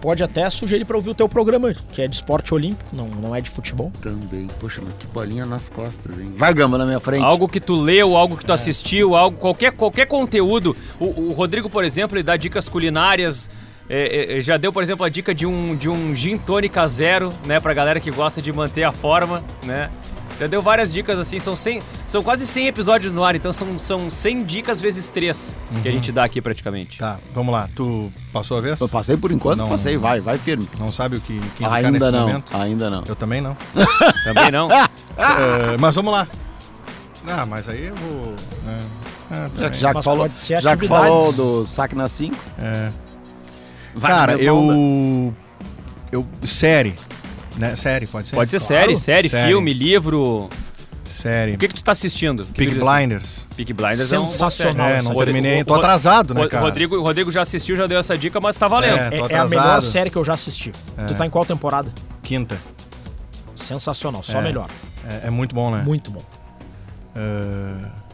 S2: Pode até sugerir para ouvir o teu programa, que é de esporte olímpico, não, não é de futebol.
S4: Também. Poxa, mas que bolinha nas costas, hein? Vai, Gamba, na minha frente.
S1: Algo que tu leu, algo que tu assistiu, algo, qualquer, qualquer conteúdo. O, o Rodrigo, por exemplo, ele dá dicas culinárias. é, é, já deu, por exemplo, a dica de um, de um gin tônica zero, né? Pra galera que gosta de manter a forma, né? Já deu várias dicas assim, são 100, são quase 100 episódios no ar, então são, são 100 dicas vezes 3 que a gente dá aqui praticamente.
S3: Tá, vamos lá. Tu passou a vez?
S4: Eu passei por enquanto,
S3: Não.
S4: passei. Vai, vai firme.
S3: Não sabe o que, que indicar
S4: Ainda
S3: nesse
S4: não,
S3: momento?
S4: ainda não.
S3: Eu também não.
S1: Também não?
S3: É, mas vamos lá. Ah, mas aí eu vou. né? Ah,
S4: Já, já que falou, já que falou do saque na 5,
S3: É.
S4: vai
S3: Cara, eu. Eu. Série. Né? Série, pode ser?
S1: Pode ser
S2: Claro.
S1: série, série,
S3: Série.
S1: filme, livro.
S3: Série.
S1: O que, que tu tá assistindo?
S3: Peak
S1: diz assim?
S3: Blinders.
S1: Peak Blinders é um
S2: Sensacional.
S3: É, não
S2: série.
S3: terminei. Tô atrasado, né,
S1: O
S3: cara?
S1: Rodrigo, o Rodrigo já assistiu, já deu essa dica, mas tá valendo.
S3: É.
S2: É, é a melhor série que eu já assisti. Tu tá em qual temporada?
S3: Quinta.
S2: Sensacional, só
S3: É.
S2: melhor.
S3: É, é muito bom, né?
S2: Muito bom.
S3: É,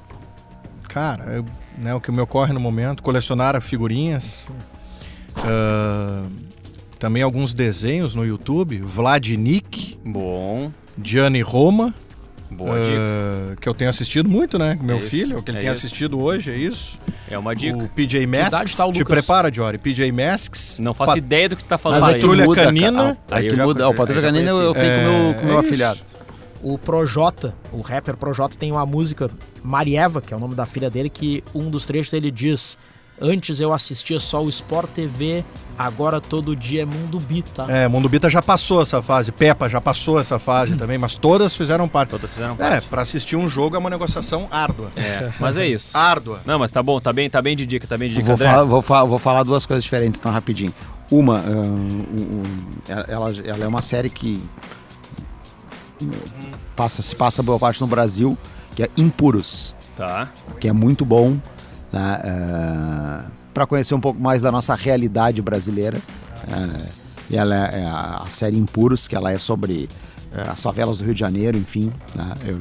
S3: Cara, eu- né, o que me ocorre no momento, colecionar figurinhas. É, Também alguns desenhos no YouTube. Vladnik,
S1: Bom,
S3: Gianni Roma.
S1: boa
S3: é,
S1: dica.
S3: Que eu tenho assistido muito, né? Meu
S1: É isso,
S3: filho, o que ele
S1: é
S3: tem
S1: isso.
S3: assistido hoje, é isso.
S1: É uma dica.
S3: O PJ Masks.
S2: tá o
S3: Te prepara, Jory. PJ Masks.
S1: Não faço
S3: Pat-
S1: ideia do que tu tá falando
S4: Mas
S1: aí.
S4: é
S3: Patrulha
S4: muda,
S3: Canina.
S1: Aí
S4: É que
S1: já
S4: muda. O Patrulha
S1: aí
S4: Canina eu, tenho com o meu, com o meu
S3: É isso.
S4: afilhado.
S2: O Projota, o rapper Projota, tem uma música, Marieva, que é o nome da filha dele, que um dos trechos ele diz: Antes eu assistia só o Sport TV, agora todo dia é Mundo Bi, tá?
S3: É, Mundo Bita já passou essa fase. Peppa já passou essa fase também, mas todas fizeram parte.
S1: Todas fizeram
S3: É,
S1: parte.
S3: pra assistir um jogo é uma negociação árdua.
S1: É, mas é isso.
S3: Árdua.
S1: Não, mas tá bom, tá bem, tá bem de dica, tá bem de dica,
S4: Vou,
S1: André.
S4: falar, vou, fa- vou falar duas coisas diferentes, então, rapidinho. Uma, ah, um, um, ela, ela é uma série que passa, se passa boa parte no Brasil, que é Impuros,
S1: Tá.
S4: que é muito bom para conhecer um pouco mais da nossa realidade brasileira. Ah, e ela é, é a, série Impuros, que ela é sobre as favelas do Rio de Janeiro, enfim. né? Eu-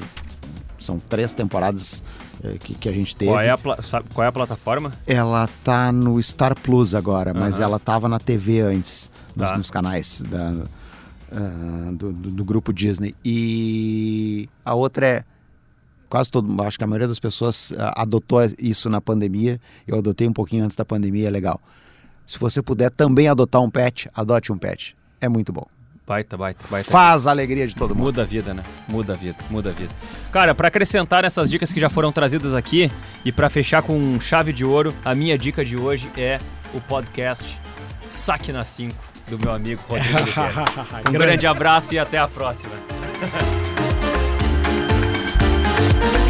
S4: são três temporadas eh, que, que a gente teve.
S1: Qual é, a sabe qual é a plataforma?
S4: Ela tá no Star Plus agora, mas
S1: Aham.
S4: ela tava na TV antes, nos,
S1: Tá.
S4: nos canais da- ah, do, do- do grupo Disney. E a outra é. Quase todo, acho que a maioria das pessoas ah, adotou isso na pandemia. Eu adotei um pouquinho antes da pandemia, é legal. Se você puder também adotar um pet, adote um pet. É muito bom.
S1: Baita, baita, baita.
S4: Faz a alegria de todo mundo.
S1: Muda a vida, né? Muda a vida, muda a vida. Cara, pra acrescentar nessas dicas que já foram trazidas aqui e pra fechar com chave de ouro, a minha dica de hoje é o podcast Saque na 5 do meu amigo Rodrigo. Um grande abraço e até a próxima. Thank you.